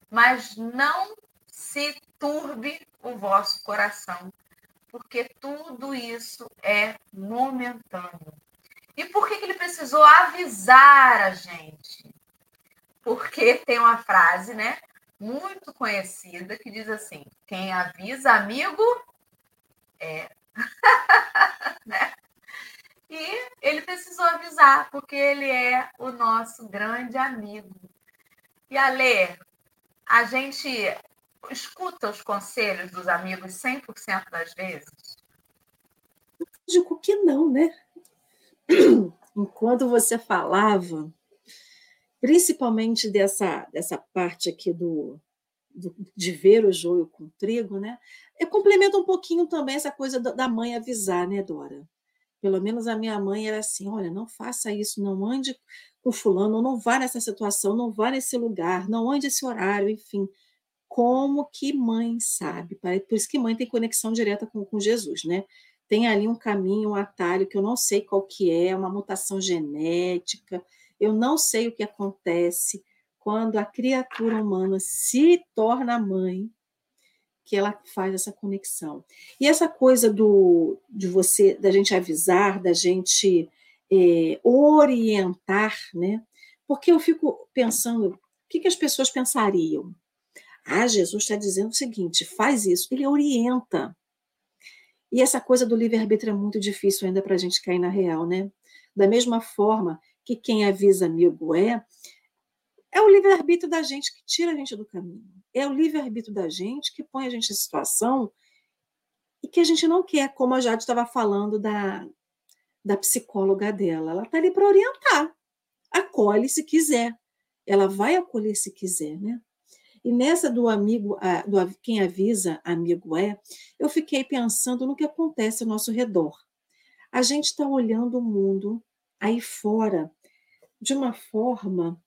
mas não se turbe o vosso coração porque tudo isso é momentâneo. E por que, que ele precisou avisar a gente? Porque tem uma frase, né, muito conhecida que diz assim: quem avisa amigo é. né? E ele precisou avisar, porque ele é o nosso grande amigo. E Ale, a gente escuta os conselhos dos amigos 100% das vezes? Digo que não, né? Enquanto você falava, principalmente dessa, dessa parte aqui do, de ver o joio com o trigo, né? Eu complemento um pouquinho também essa coisa da mãe avisar, né, Dora? Pelo menos a minha mãe era assim: olha, não faça isso, não ande com fulano, não vá nessa situação, não vá nesse lugar, não ande esse horário, enfim. Como que mãe sabe? Por isso que mãe tem conexão direta com, com Jesus, né? Tem ali um caminho, um atalho que eu não sei qual que é, uma mutação genética, eu não sei o que acontece quando a criatura humana se torna mãe, que ela faz essa conexão. E essa coisa do de você, da gente avisar, da gente é, orientar, né? Porque eu fico pensando, o que, que as pessoas pensariam? Ah, Jesus está dizendo o seguinte: faz isso. Ele orienta. E essa coisa do livre-arbítrio é muito difícil ainda para a gente cair na real, né? Da mesma forma que quem avisa amigo é, é o livre-arbítrio da gente que tira a gente do caminho. É o livre-arbítrio da gente que põe a gente em situação e que a gente não quer, como a Jade estava falando da, da psicóloga dela. Ela está ali para orientar. Acolhe se quiser. Ela vai acolher se quiser, né? E nessa do amigo, do quem avisa, amigo é, eu fiquei pensando no que acontece ao nosso redor. A gente está olhando o mundo aí fora de uma forma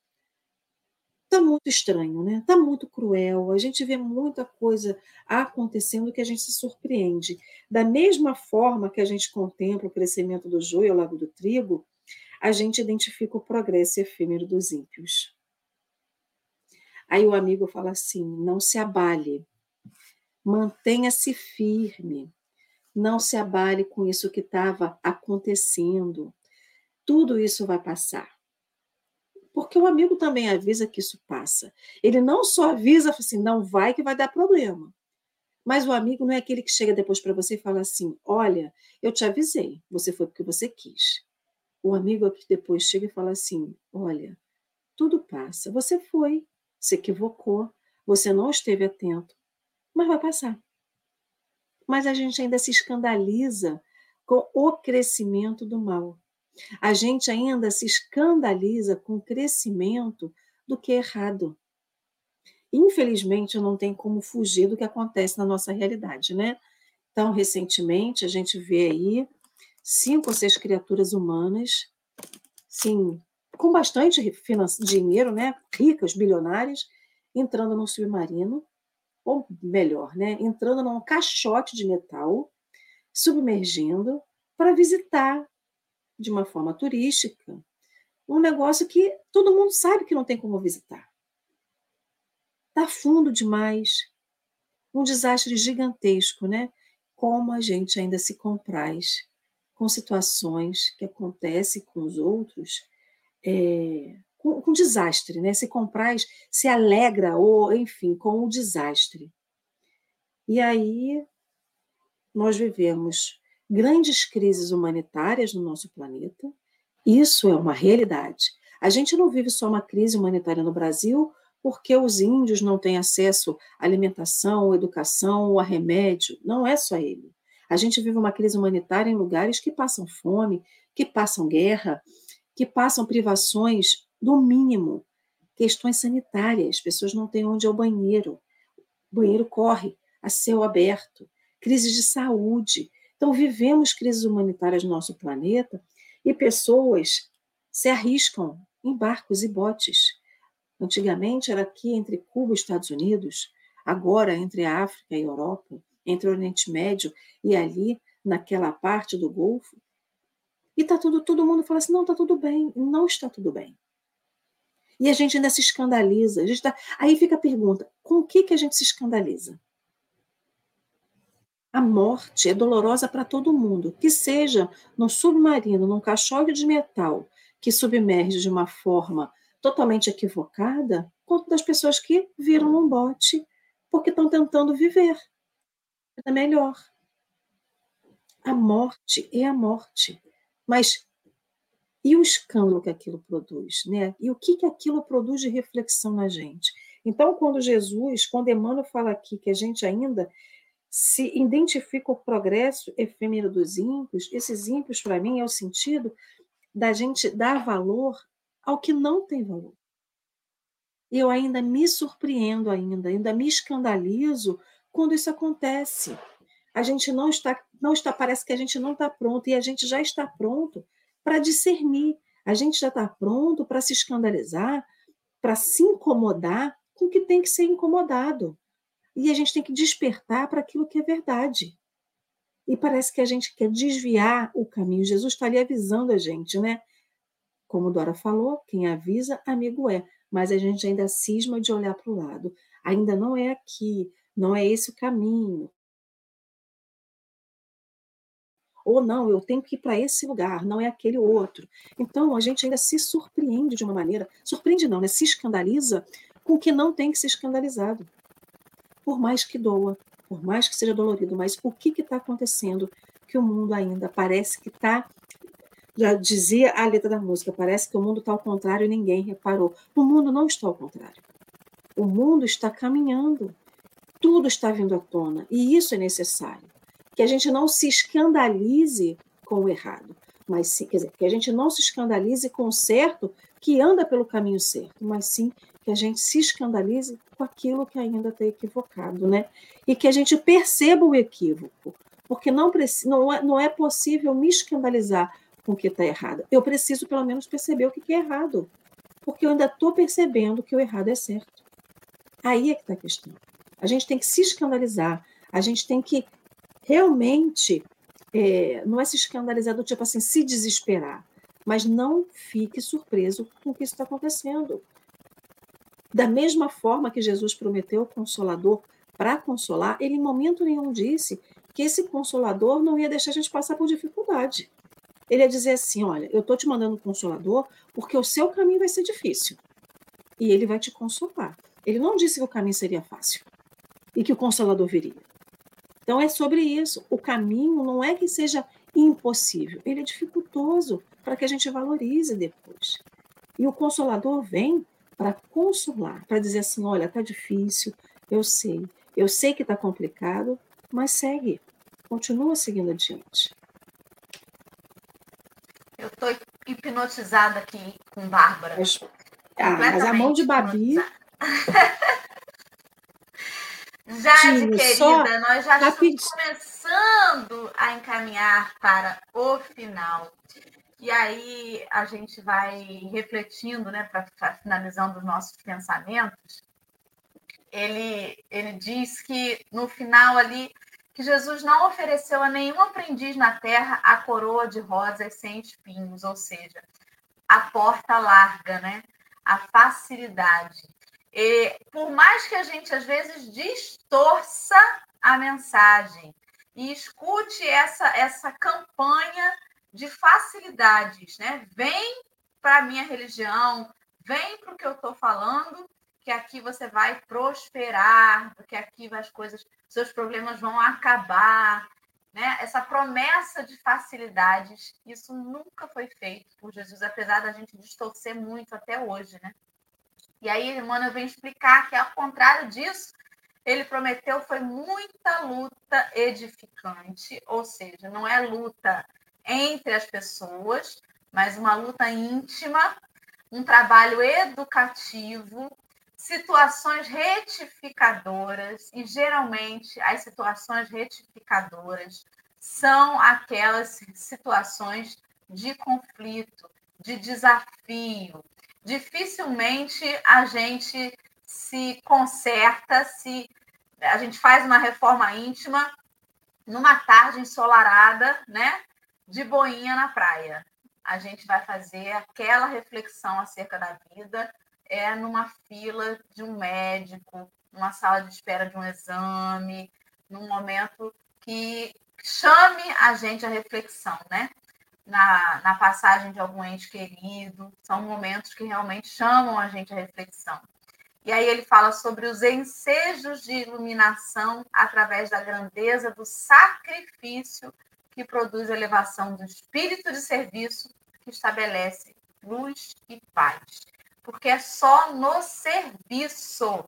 tá muito estranho, né? Tá muito cruel. A gente vê muita coisa acontecendo que a gente se surpreende. Da mesma forma que a gente contempla o crescimento do joio ao lado do trigo, a gente identifica o progresso efêmero dos ímpios. Aí o amigo fala assim: não se abale, mantenha-se firme, não se abale com isso que estava acontecendo. Tudo isso vai passar. Porque o amigo também avisa que isso passa. Ele não só avisa assim, não vai que vai dar problema. Mas o amigo não é aquele que chega depois para você e fala assim: olha, eu te avisei, você foi porque você quis. O amigo é que depois chega e fala assim: olha, tudo passa, você foi, se equivocou, você não esteve atento, mas vai passar. Mas a gente ainda se escandaliza com o crescimento do mal. A gente ainda se escandaliza com o crescimento do que é errado. Infelizmente, não tem como fugir do que acontece na nossa realidade, né? Então, recentemente, a gente vê aí cinco ou seis criaturas humanas, sim, com bastante dinheiro, né? Ricas, bilionárias, entrando num submarino, ou melhor, né? Entrando num caixote de metal, submergindo para visitar de uma forma turística, um negócio que todo mundo sabe que não tem como visitar. Está fundo demais. Um desastre gigantesco, né? Como a gente ainda se compraz com situações que acontecem com os outros, é, com, com desastre, né? Se compraz, se alegra, ou enfim, com o desastre. E aí nós vivemos grandes crises humanitárias no nosso planeta. Isso é uma realidade. A gente não vive só uma crise humanitária no Brasil porque os índios não têm acesso à alimentação, à educação ou a remédio. Não é só ele. A gente vive uma crise humanitária em lugares que passam fome, que passam guerra, que passam privações do mínimo, questões sanitárias, pessoas não têm onde ir ao banheiro, o banheiro corre a céu aberto, crises de saúde, então, vivemos crises humanitárias no nosso planeta e pessoas se arriscam em barcos e botes. Antigamente era aqui entre Cuba e Estados Unidos, agora entre a África e a Europa, entre o Oriente Médio e ali naquela parte do Golfo. E tá tudo, todo mundo fala assim: não, está tudo bem. Não está tudo bem. E a gente ainda se escandaliza. A gente tá... Aí fica a pergunta: com o que, que a gente se escandaliza? A morte é dolorosa para todo mundo, que seja num submarino, num caixote de metal que submerge de uma forma totalmente equivocada, quanto das pessoas que viram num bote porque estão tentando viver. É melhor. A morte é a morte. Mas e o escândalo que aquilo produz, né? E o que, que aquilo produz de reflexão na gente? Então, quando Jesus, quando Emmanuel fala aqui que a gente ainda se identifica o progresso efêmero dos ímpios, esses ímpios, para mim, é o sentido da gente dar valor ao que não tem valor. eu ainda me surpreendo ainda, ainda me escandalizo quando isso acontece. A gente não está, não está, parece que a gente não está pronto e a gente já está pronto para discernir. A gente já está pronto para se escandalizar, para se incomodar com o que tem que ser incomodado. E a gente tem que despertar para aquilo que é verdade. E parece que a gente quer desviar o caminho. Jesus está ali avisando a gente, né? Como Dora falou, quem avisa, amigo é. Mas a gente ainda cisma de olhar para o lado. Ainda não é aqui, não é esse o caminho. Ou não, eu tenho que ir para esse lugar, não é aquele outro. Então, a gente ainda se surpreende de uma maneira, surpreende não, né? Se escandaliza com o que não tem que ser escandalizado. Por mais que doa, por mais que seja dolorido, mas o que está acontecendo que o mundo ainda parece que está. Já dizia a letra da música, parece que o mundo está ao contrário e ninguém reparou. O mundo não está ao contrário. O mundo está caminhando. Tudo está vindo à tona. E isso é necessário. Que a gente não se escandalize com o errado, mas sim, quer dizer, que a gente não se escandalize com o certo que anda pelo caminho certo, mas sim que a gente se escandalize com aquilo que ainda está equivocado, né? E que a gente perceba o equívoco, porque não, não, é, não é possível me escandalizar com o que está errado. Eu preciso, pelo menos, perceber o que, que é errado, porque eu ainda estou percebendo que o errado é certo. Aí é que está a questão. A gente tem que se escandalizar, a gente tem que realmente, é, não é se escandalizar do tipo assim, se desesperar, mas não fique surpreso com o que está acontecendo. Da mesma forma que Jesus prometeu o consolador para consolar, ele em momento nenhum disse que esse consolador não ia deixar a gente passar por dificuldade. Ele ia dizer assim: olha, eu estou te mandando um consolador porque o seu caminho vai ser difícil. E ele vai te consolar. Ele não disse que o caminho seria fácil e que o consolador viria. Então é sobre isso. O caminho não é que seja impossível, ele é dificultoso para que a gente valorize depois. E o consolador vem para consolar, para dizer assim: olha, está difícil, eu sei, eu sei que está complicado, mas segue, continua seguindo adiante. Eu estou hipnotizada aqui com Bárbara. Mas, ah, mas a mão de Babi. Jade, querida, só nós já estamos começando a encaminhar para o final. E aí a gente vai refletindo, né, para finalizando os nossos pensamentos. Ele, ele diz que no final ali que Jesus não ofereceu a nenhum aprendiz na terra a coroa de rosas sem espinhos, ou seja, a porta larga, né? A facilidade. Por mais que a gente às vezes distorça a mensagem e escute essa essa campanha de facilidades, né? Vem para a minha religião, vem para o que eu estou falando, que aqui você vai prosperar, porque aqui as coisas, seus problemas vão acabar, né? Essa promessa de facilidades, isso nunca foi feito por Jesus, apesar da gente distorcer muito até hoje, né? E aí, eu venho explicar que ao contrário disso, ele prometeu foi muita luta edificante, ou seja, não é luta entre as pessoas, mas uma luta íntima, um trabalho educativo, situações retificadoras, e geralmente as situações retificadoras são aquelas situações de conflito, de desafio. Dificilmente a gente se conserta, se a gente faz uma reforma íntima numa tarde ensolarada, né? de boinha na praia. A gente vai fazer aquela reflexão acerca da vida é numa fila de um médico, numa sala de espera de um exame, num momento que chame a gente à reflexão, né? Na, na passagem de algum ente querido, são momentos que realmente chamam a gente à reflexão. E aí ele fala sobre os ensejos de iluminação através da grandeza do sacrifício que produz elevação do espírito de serviço que estabelece luz e paz. Porque é só no serviço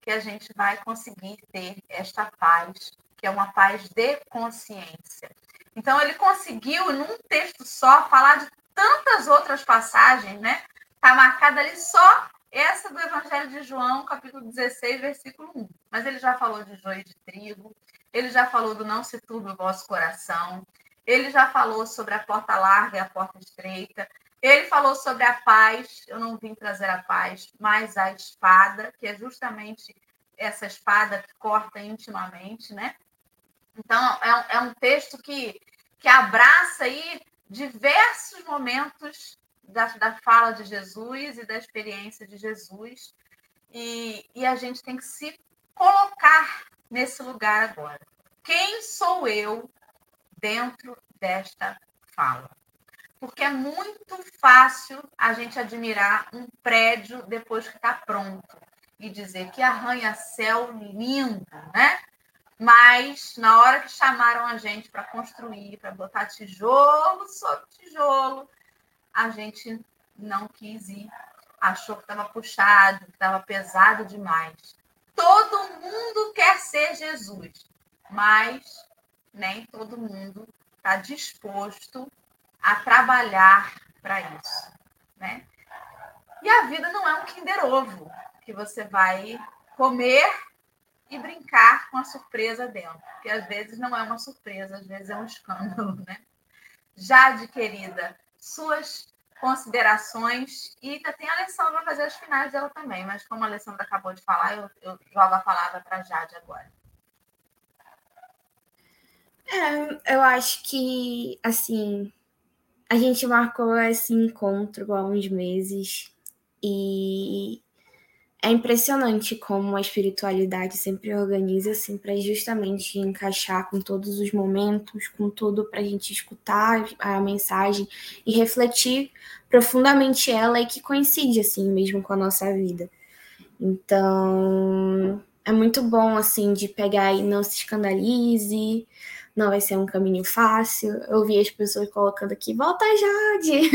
que a gente vai conseguir ter esta paz, que é uma paz de consciência. Então, ele conseguiu, num texto só, falar de tantas outras passagens, né? Está marcada ali só essa do Evangelho de João, capítulo 16, versículo 1. Mas ele já falou de joio de trigo, ele já falou do não se turbe o vosso coração, ele já falou sobre a porta larga e a porta estreita, ele falou sobre a paz, eu não vim trazer a paz, mas a espada, que é justamente essa espada que corta intimamente, né? Então, é um, é um texto que, que abraça aí diversos momentos da, da fala de Jesus e da experiência de Jesus. E, e a gente tem que se colocar nesse lugar agora. Quem sou eu dentro desta fala? Porque é muito fácil a gente admirar um prédio depois que está pronto e dizer que arranha-céu lindo, né? Mas na hora que chamaram a gente para construir, para botar tijolo sobre tijolo, a gente não quis ir, achou que estava puxado, que estava pesado demais. Todo mundo quer ser Jesus, mas nem todo mundo está disposto a trabalhar para isso, né? E a vida não é um Kinder Ovo que você vai comer e brincar com a surpresa dentro, que às vezes não é uma surpresa, às vezes é um escândalo, né? Jade, querida, suas considerações e ainda tem a Alessandra fazer as finais dela também, mas como a Alessandra acabou de falar, eu, eu jogo a palavra para Jade agora. É, eu acho que, assim, a gente marcou esse encontro há uns meses e é impressionante como a espiritualidade sempre organiza assim para justamente encaixar com todos os momentos, com tudo para a gente escutar a mensagem e refletir profundamente ela e que coincide assim mesmo com a nossa vida. Então é muito bom assim de pegar e não se escandalize, não vai ser um caminho fácil. Eu vi as pessoas colocando aqui, volta Jade!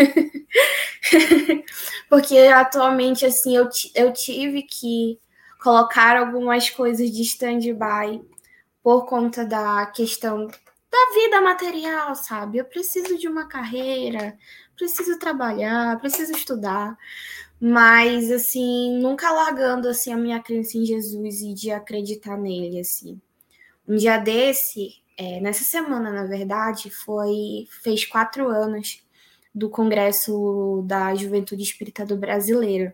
Porque atualmente, assim, eu, eu tive que colocar algumas coisas de stand-by por conta da questão da vida material, sabe? Eu preciso de uma carreira, preciso trabalhar, preciso estudar, mas assim, nunca largando assim a minha crença em Jesus e de acreditar nele assim. Um dia desse, é, nessa semana, na verdade, foi fez quatro anos do Congresso da Juventude Espírita do Brasileiro,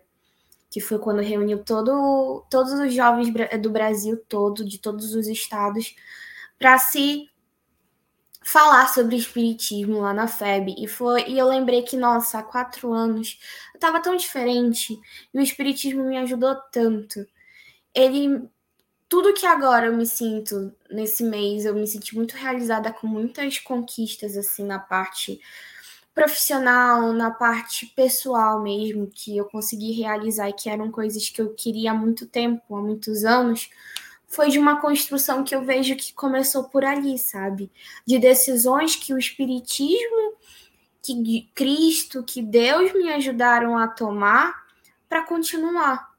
que foi quando reuniu todo, todos os jovens do Brasil todo, de todos os estados, para se falar sobre espiritismo lá na FEB. E, foi, e eu lembrei que, nossa, há quatro anos eu estava tão diferente e o espiritismo me ajudou tanto. Ele tudo que agora eu me sinto nesse mês, eu me senti muito realizada com muitas conquistas assim na parte profissional, na parte pessoal mesmo, que eu consegui realizar e que eram coisas que eu queria há muito tempo, há muitos anos, foi de uma construção que eu vejo que começou por ali, sabe? De decisões que o espiritismo, que Cristo, que Deus me ajudaram a tomar para continuar,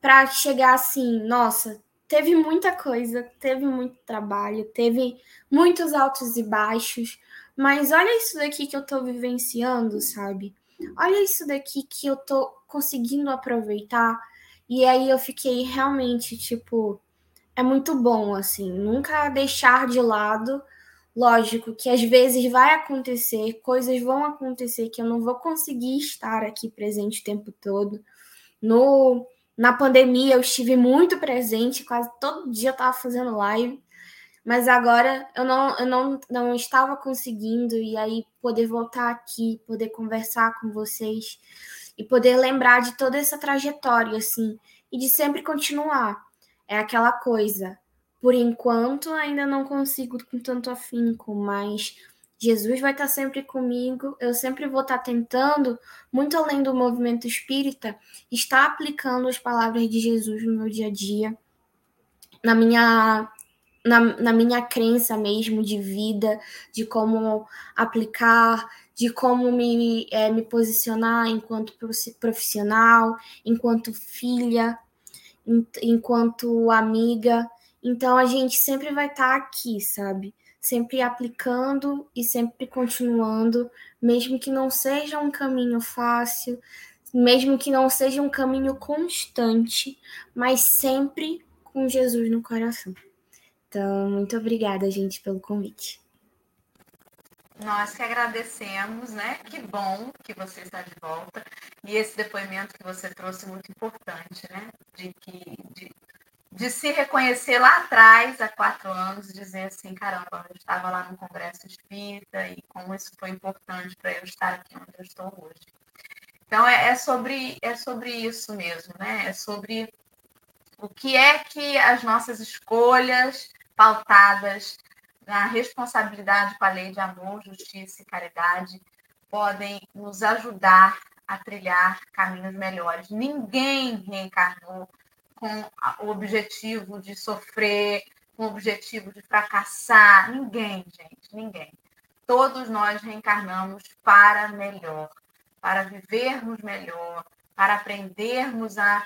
para chegar assim, nossa, teve muita coisa, teve muito trabalho, teve muitos altos e baixos, mas olha isso daqui que eu tô vivenciando, sabe? Olha isso daqui que eu tô conseguindo aproveitar. E aí eu fiquei realmente, tipo, é muito bom, assim, nunca deixar de lado. Lógico que às vezes vai acontecer, coisas vão acontecer que eu não vou conseguir estar aqui presente o tempo todo. No na pandemia eu estive muito presente, quase todo dia eu estava fazendo live, mas agora eu não, eu não, não estava conseguindo, e aí poder voltar aqui, poder conversar com vocês e poder lembrar de toda essa trajetória, assim, e de sempre continuar. É aquela coisa. Por enquanto ainda não consigo com tanto afinco, mas Jesus vai estar sempre comigo, eu sempre vou estar tentando, muito além do movimento espírita, estar aplicando as palavras de Jesus no meu dia a dia, na minha, na, na minha crença mesmo de vida, de como aplicar, de como me, é, me posicionar enquanto profissional, enquanto filha, enquanto amiga. Então a gente sempre vai estar aqui, sabe? Sempre aplicando e sempre continuando, mesmo que não seja um caminho fácil, mesmo que não seja um caminho constante, mas sempre com Jesus no coração. Então, muito obrigada, gente, pelo convite. Nós que agradecemos, né? Que bom que você está de volta. E esse depoimento que você trouxe muito importante, né? De que de, de se reconhecer lá atrás, há quatro anos, dizer assim, caramba, eu estava lá no Congresso Espírita e como isso foi importante para eu estar aqui onde eu estou hoje. Então é, é, sobre é sobre isso mesmo, né? É sobre o que é que as nossas escolhas pautadas na responsabilidade com a lei de amor, justiça e caridade podem nos ajudar a trilhar caminhos melhores. Ninguém reencarnou com o objetivo de sofrer, com o objetivo de fracassar. Ninguém, gente, ninguém. Todos nós reencarnamos para melhor, para vivermos melhor, para aprendermos a,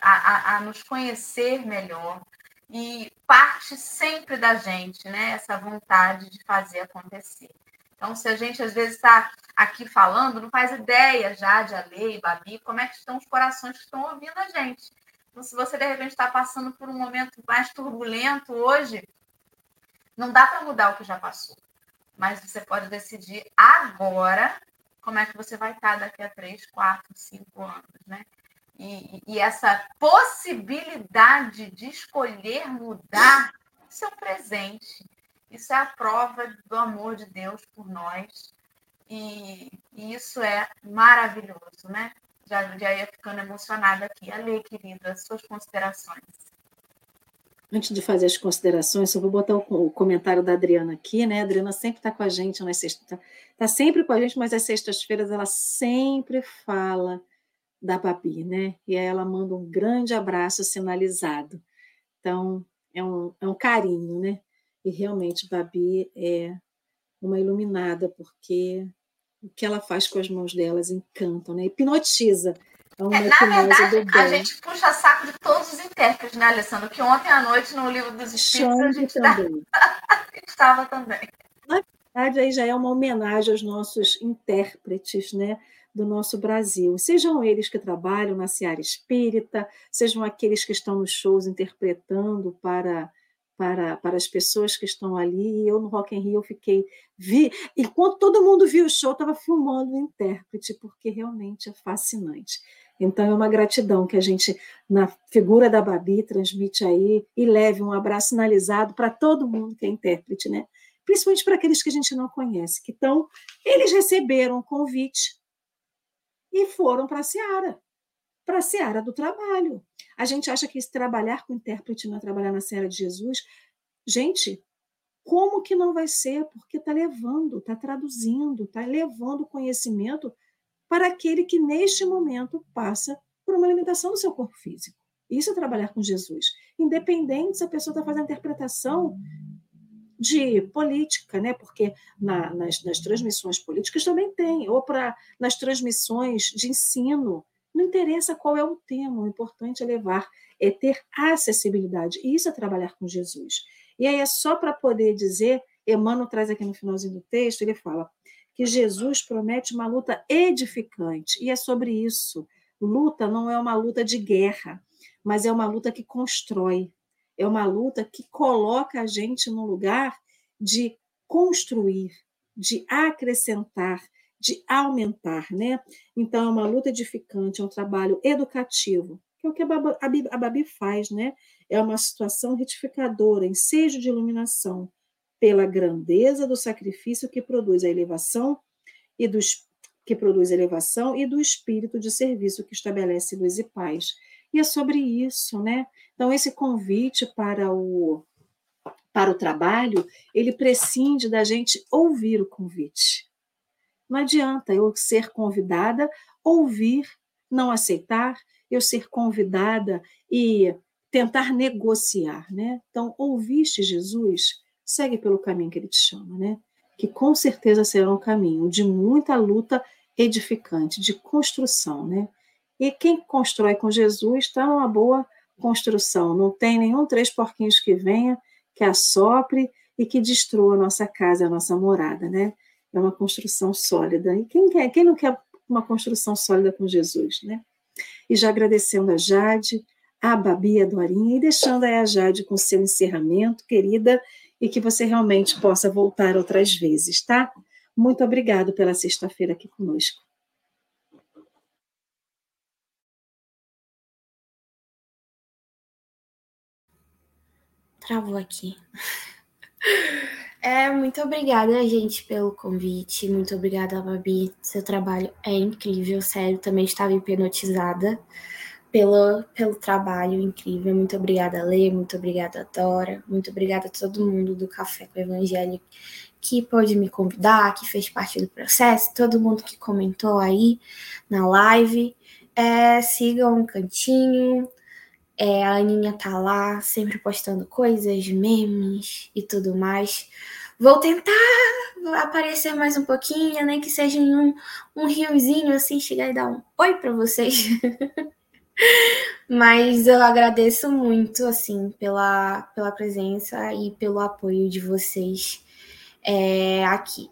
a, a, a nos conhecer melhor, e parte sempre da gente, né? Essa vontade de fazer acontecer. Então, se a gente às vezes está aqui falando, não faz ideia já de Ale e Babi, como é que estão os corações que estão ouvindo a gente. Então, se você de repente está passando por um momento mais turbulento hoje, não dá para mudar o que já passou. Mas você pode decidir agora como é que você vai estar tá daqui a três, quatro, cinco anos, né? e, e essa possibilidade de escolher mudar, um presente. Isso é a prova do amor de Deus por nós. E, e isso é maravilhoso, né? Já, já ia ficando emocionada aqui. Ale, querida, suas considerações. Antes de fazer as considerações, só vou botar o, o comentário da Adriana aqui, né? A Adriana sempre está com a gente nas sextas, está tá sempre com a gente, mas às sextas-feiras ela sempre fala da Babi, né? E aí ela manda um grande abraço sinalizado. Então, é um, é um carinho, né? E realmente, Babi é uma iluminada, porque o que ela faz com as mãos delas encantam, né? Hipnotiza. É, uma é, na verdade, a gente puxa saco de todos os intérpretes, né, Alessandro? Que ontem à noite, no livro dos Espíritos, a gente também. estava também. Na verdade, aí já é uma homenagem aos nossos intérpretes, né? do nosso Brasil. Sejam eles que trabalham na seara espírita, sejam aqueles que estão nos shows interpretando para para, para as pessoas que estão ali. E eu no Rock in Rio eu fiquei vi, enquanto todo mundo viu o show, estava filmando o intérprete, porque realmente é fascinante. Então é uma gratidão que a gente na figura da Babi transmite aí e leve um abraço sinalizado para todo mundo que é intérprete, né? Principalmente para aqueles que a gente não conhece, que estão, eles receberam um convite e foram para a seara, para a seara do trabalho. A gente acha que trabalhar com intérprete não é trabalhar na seara de Jesus. Gente, como que não vai ser? Porque está levando, está traduzindo, está levando conhecimento para aquele que neste momento passa por uma limitação do seu corpo físico. Isso é trabalhar com Jesus. Independente se a pessoa está fazendo interpretação de política, né? porque na, nas, nas, transmissões políticas também tem, ou para nas transmissões de ensino. Não interessa qual é o tema, o importante é levar, é ter acessibilidade. E isso é trabalhar com Jesus. E aí é só para poder dizer, Emmanuel traz aqui no finalzinho do texto, ele fala que Jesus promete uma luta edificante, e é sobre isso. Luta não é uma luta de guerra, mas é uma luta que constrói, é uma luta que coloca a gente no lugar de construir, de acrescentar, de aumentar, né? Então, é uma luta edificante, é um trabalho educativo, que é o que a Babi faz, né? É uma situação retificadora, ensejo de iluminação, pela grandeza do sacrifício que produz a elevação e dos que produz elevação e do espírito de serviço que estabelece luz e paz. E é sobre isso, né? Então, esse convite para o, para o trabalho, ele prescinde da gente ouvir o convite. Não adianta eu ser convidada, ouvir, não aceitar, eu ser convidada e tentar negociar, né? Então, ouviste Jesus, segue pelo caminho que ele te chama, né? Que com certeza será um caminho de muita luta edificante, de construção, né? E quem constrói com Jesus está numa boa construção. Não tem nenhum três porquinhos que venha, que assopre e que destrua a nossa casa, a nossa morada, né? É uma construção sólida. E quem, quer, quem não quer uma construção sólida com Jesus, né? E já agradecendo a Jade, a Babi a Dorinha, e deixando aí a Jade com seu encerramento, querida, e que você realmente possa voltar outras vezes, tá? Muito obrigado pela sexta-feira aqui conosco. Travou aqui. É, muito obrigada, gente, pelo convite. Muito obrigada, Babi. Seu trabalho é incrível, sério. Também estava hipnotizada pelo, pelo trabalho incrível. Muito obrigada, Lê. Muito obrigada, Dora. Muito obrigada a todo mundo do Café com o Evangelho que pôde me convidar, que fez parte do processo, todo mundo que comentou aí na live. É, sigam um cantinho. É, a Aninha tá lá, sempre postando coisas, memes e tudo mais. Vou tentar aparecer mais um pouquinho, nem que seja em um, um riozinho, assim, chegar e dar um oi para vocês. Mas eu agradeço muito, assim, pela, pela presença e pelo apoio de vocês é, aqui.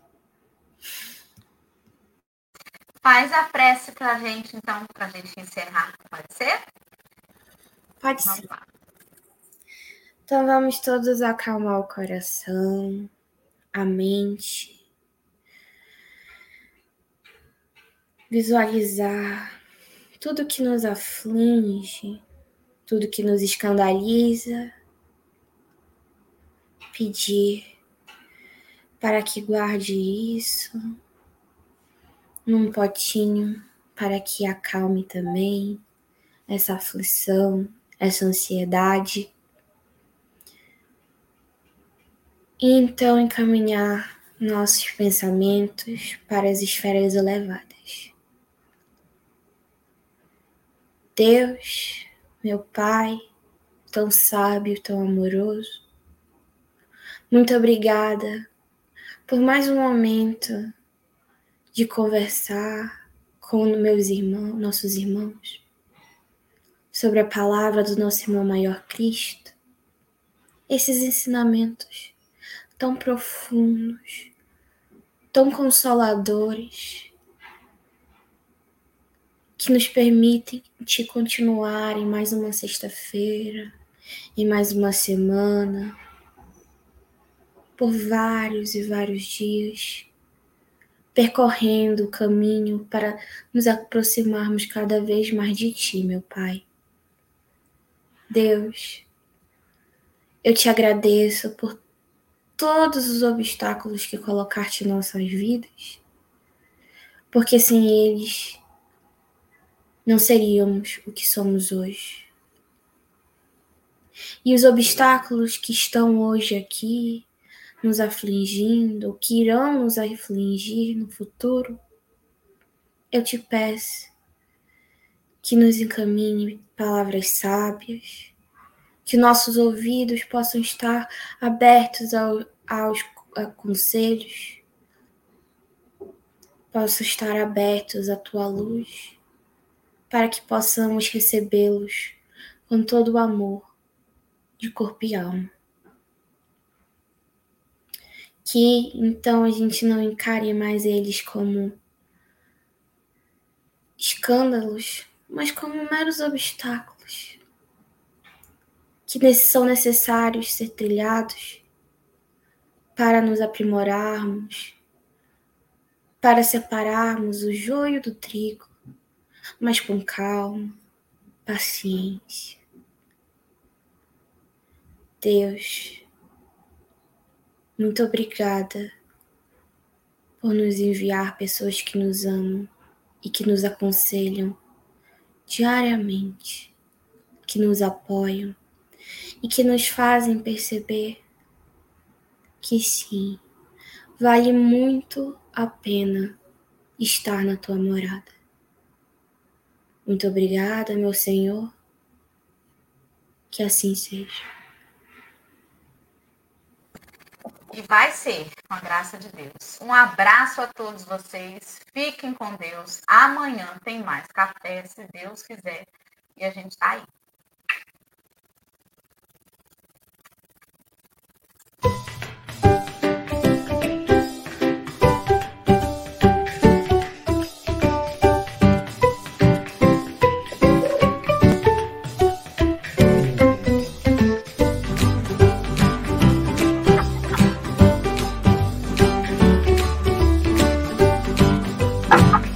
Faz a prece para a gente, então, para a gente encerrar, pode ser? Pode ser. Então vamos todos acalmar o coração, a mente, visualizar tudo que nos aflige, tudo que nos escandaliza, pedir para que guarde isso num potinho para que acalme também essa aflição, essa ansiedade. E então encaminhar nossos pensamentos para as esferas elevadas. Deus, meu Pai, tão sábio, tão amoroso, muito obrigada por mais um momento de conversar com meus irmãos, nossos irmãos, sobre a palavra do nosso irmão maior Cristo, esses ensinamentos tão profundos, tão consoladores, que nos permitem te continuar em mais uma sexta-feira, em mais uma semana, por vários e vários dias, percorrendo o caminho para nos aproximarmos cada vez mais de Ti, meu Pai. Deus, eu te agradeço por todos os obstáculos que colocaste em nossas vidas, porque sem eles não seríamos o que somos hoje. E os obstáculos que estão hoje aqui, nos afligindo, que irão nos afligir no futuro, eu te peço que nos encaminhe palavras sábias, que nossos ouvidos possam estar abertos ao, aos a conselhos, possam estar abertos à tua luz, para que possamos recebê-los com todo o amor de corpo e alma. Que então a gente não encare mais eles como escândalos, mas como meros obstáculos que são necessários ser trilhados para nos aprimorarmos, para separarmos o joio do trigo, mas com calma, paciência. Deus, muito obrigada por nos enviar pessoas que nos amam e que nos aconselham diariamente, que nos apoiam e que nos fazem perceber que sim, vale muito a pena estar na tua morada. Muito obrigada, meu Senhor, que assim seja. E vai ser, com a graça de Deus. Um abraço a todos vocês. Fiquem com Deus. Amanhã tem mais café, se Deus quiser. E a gente tá aí.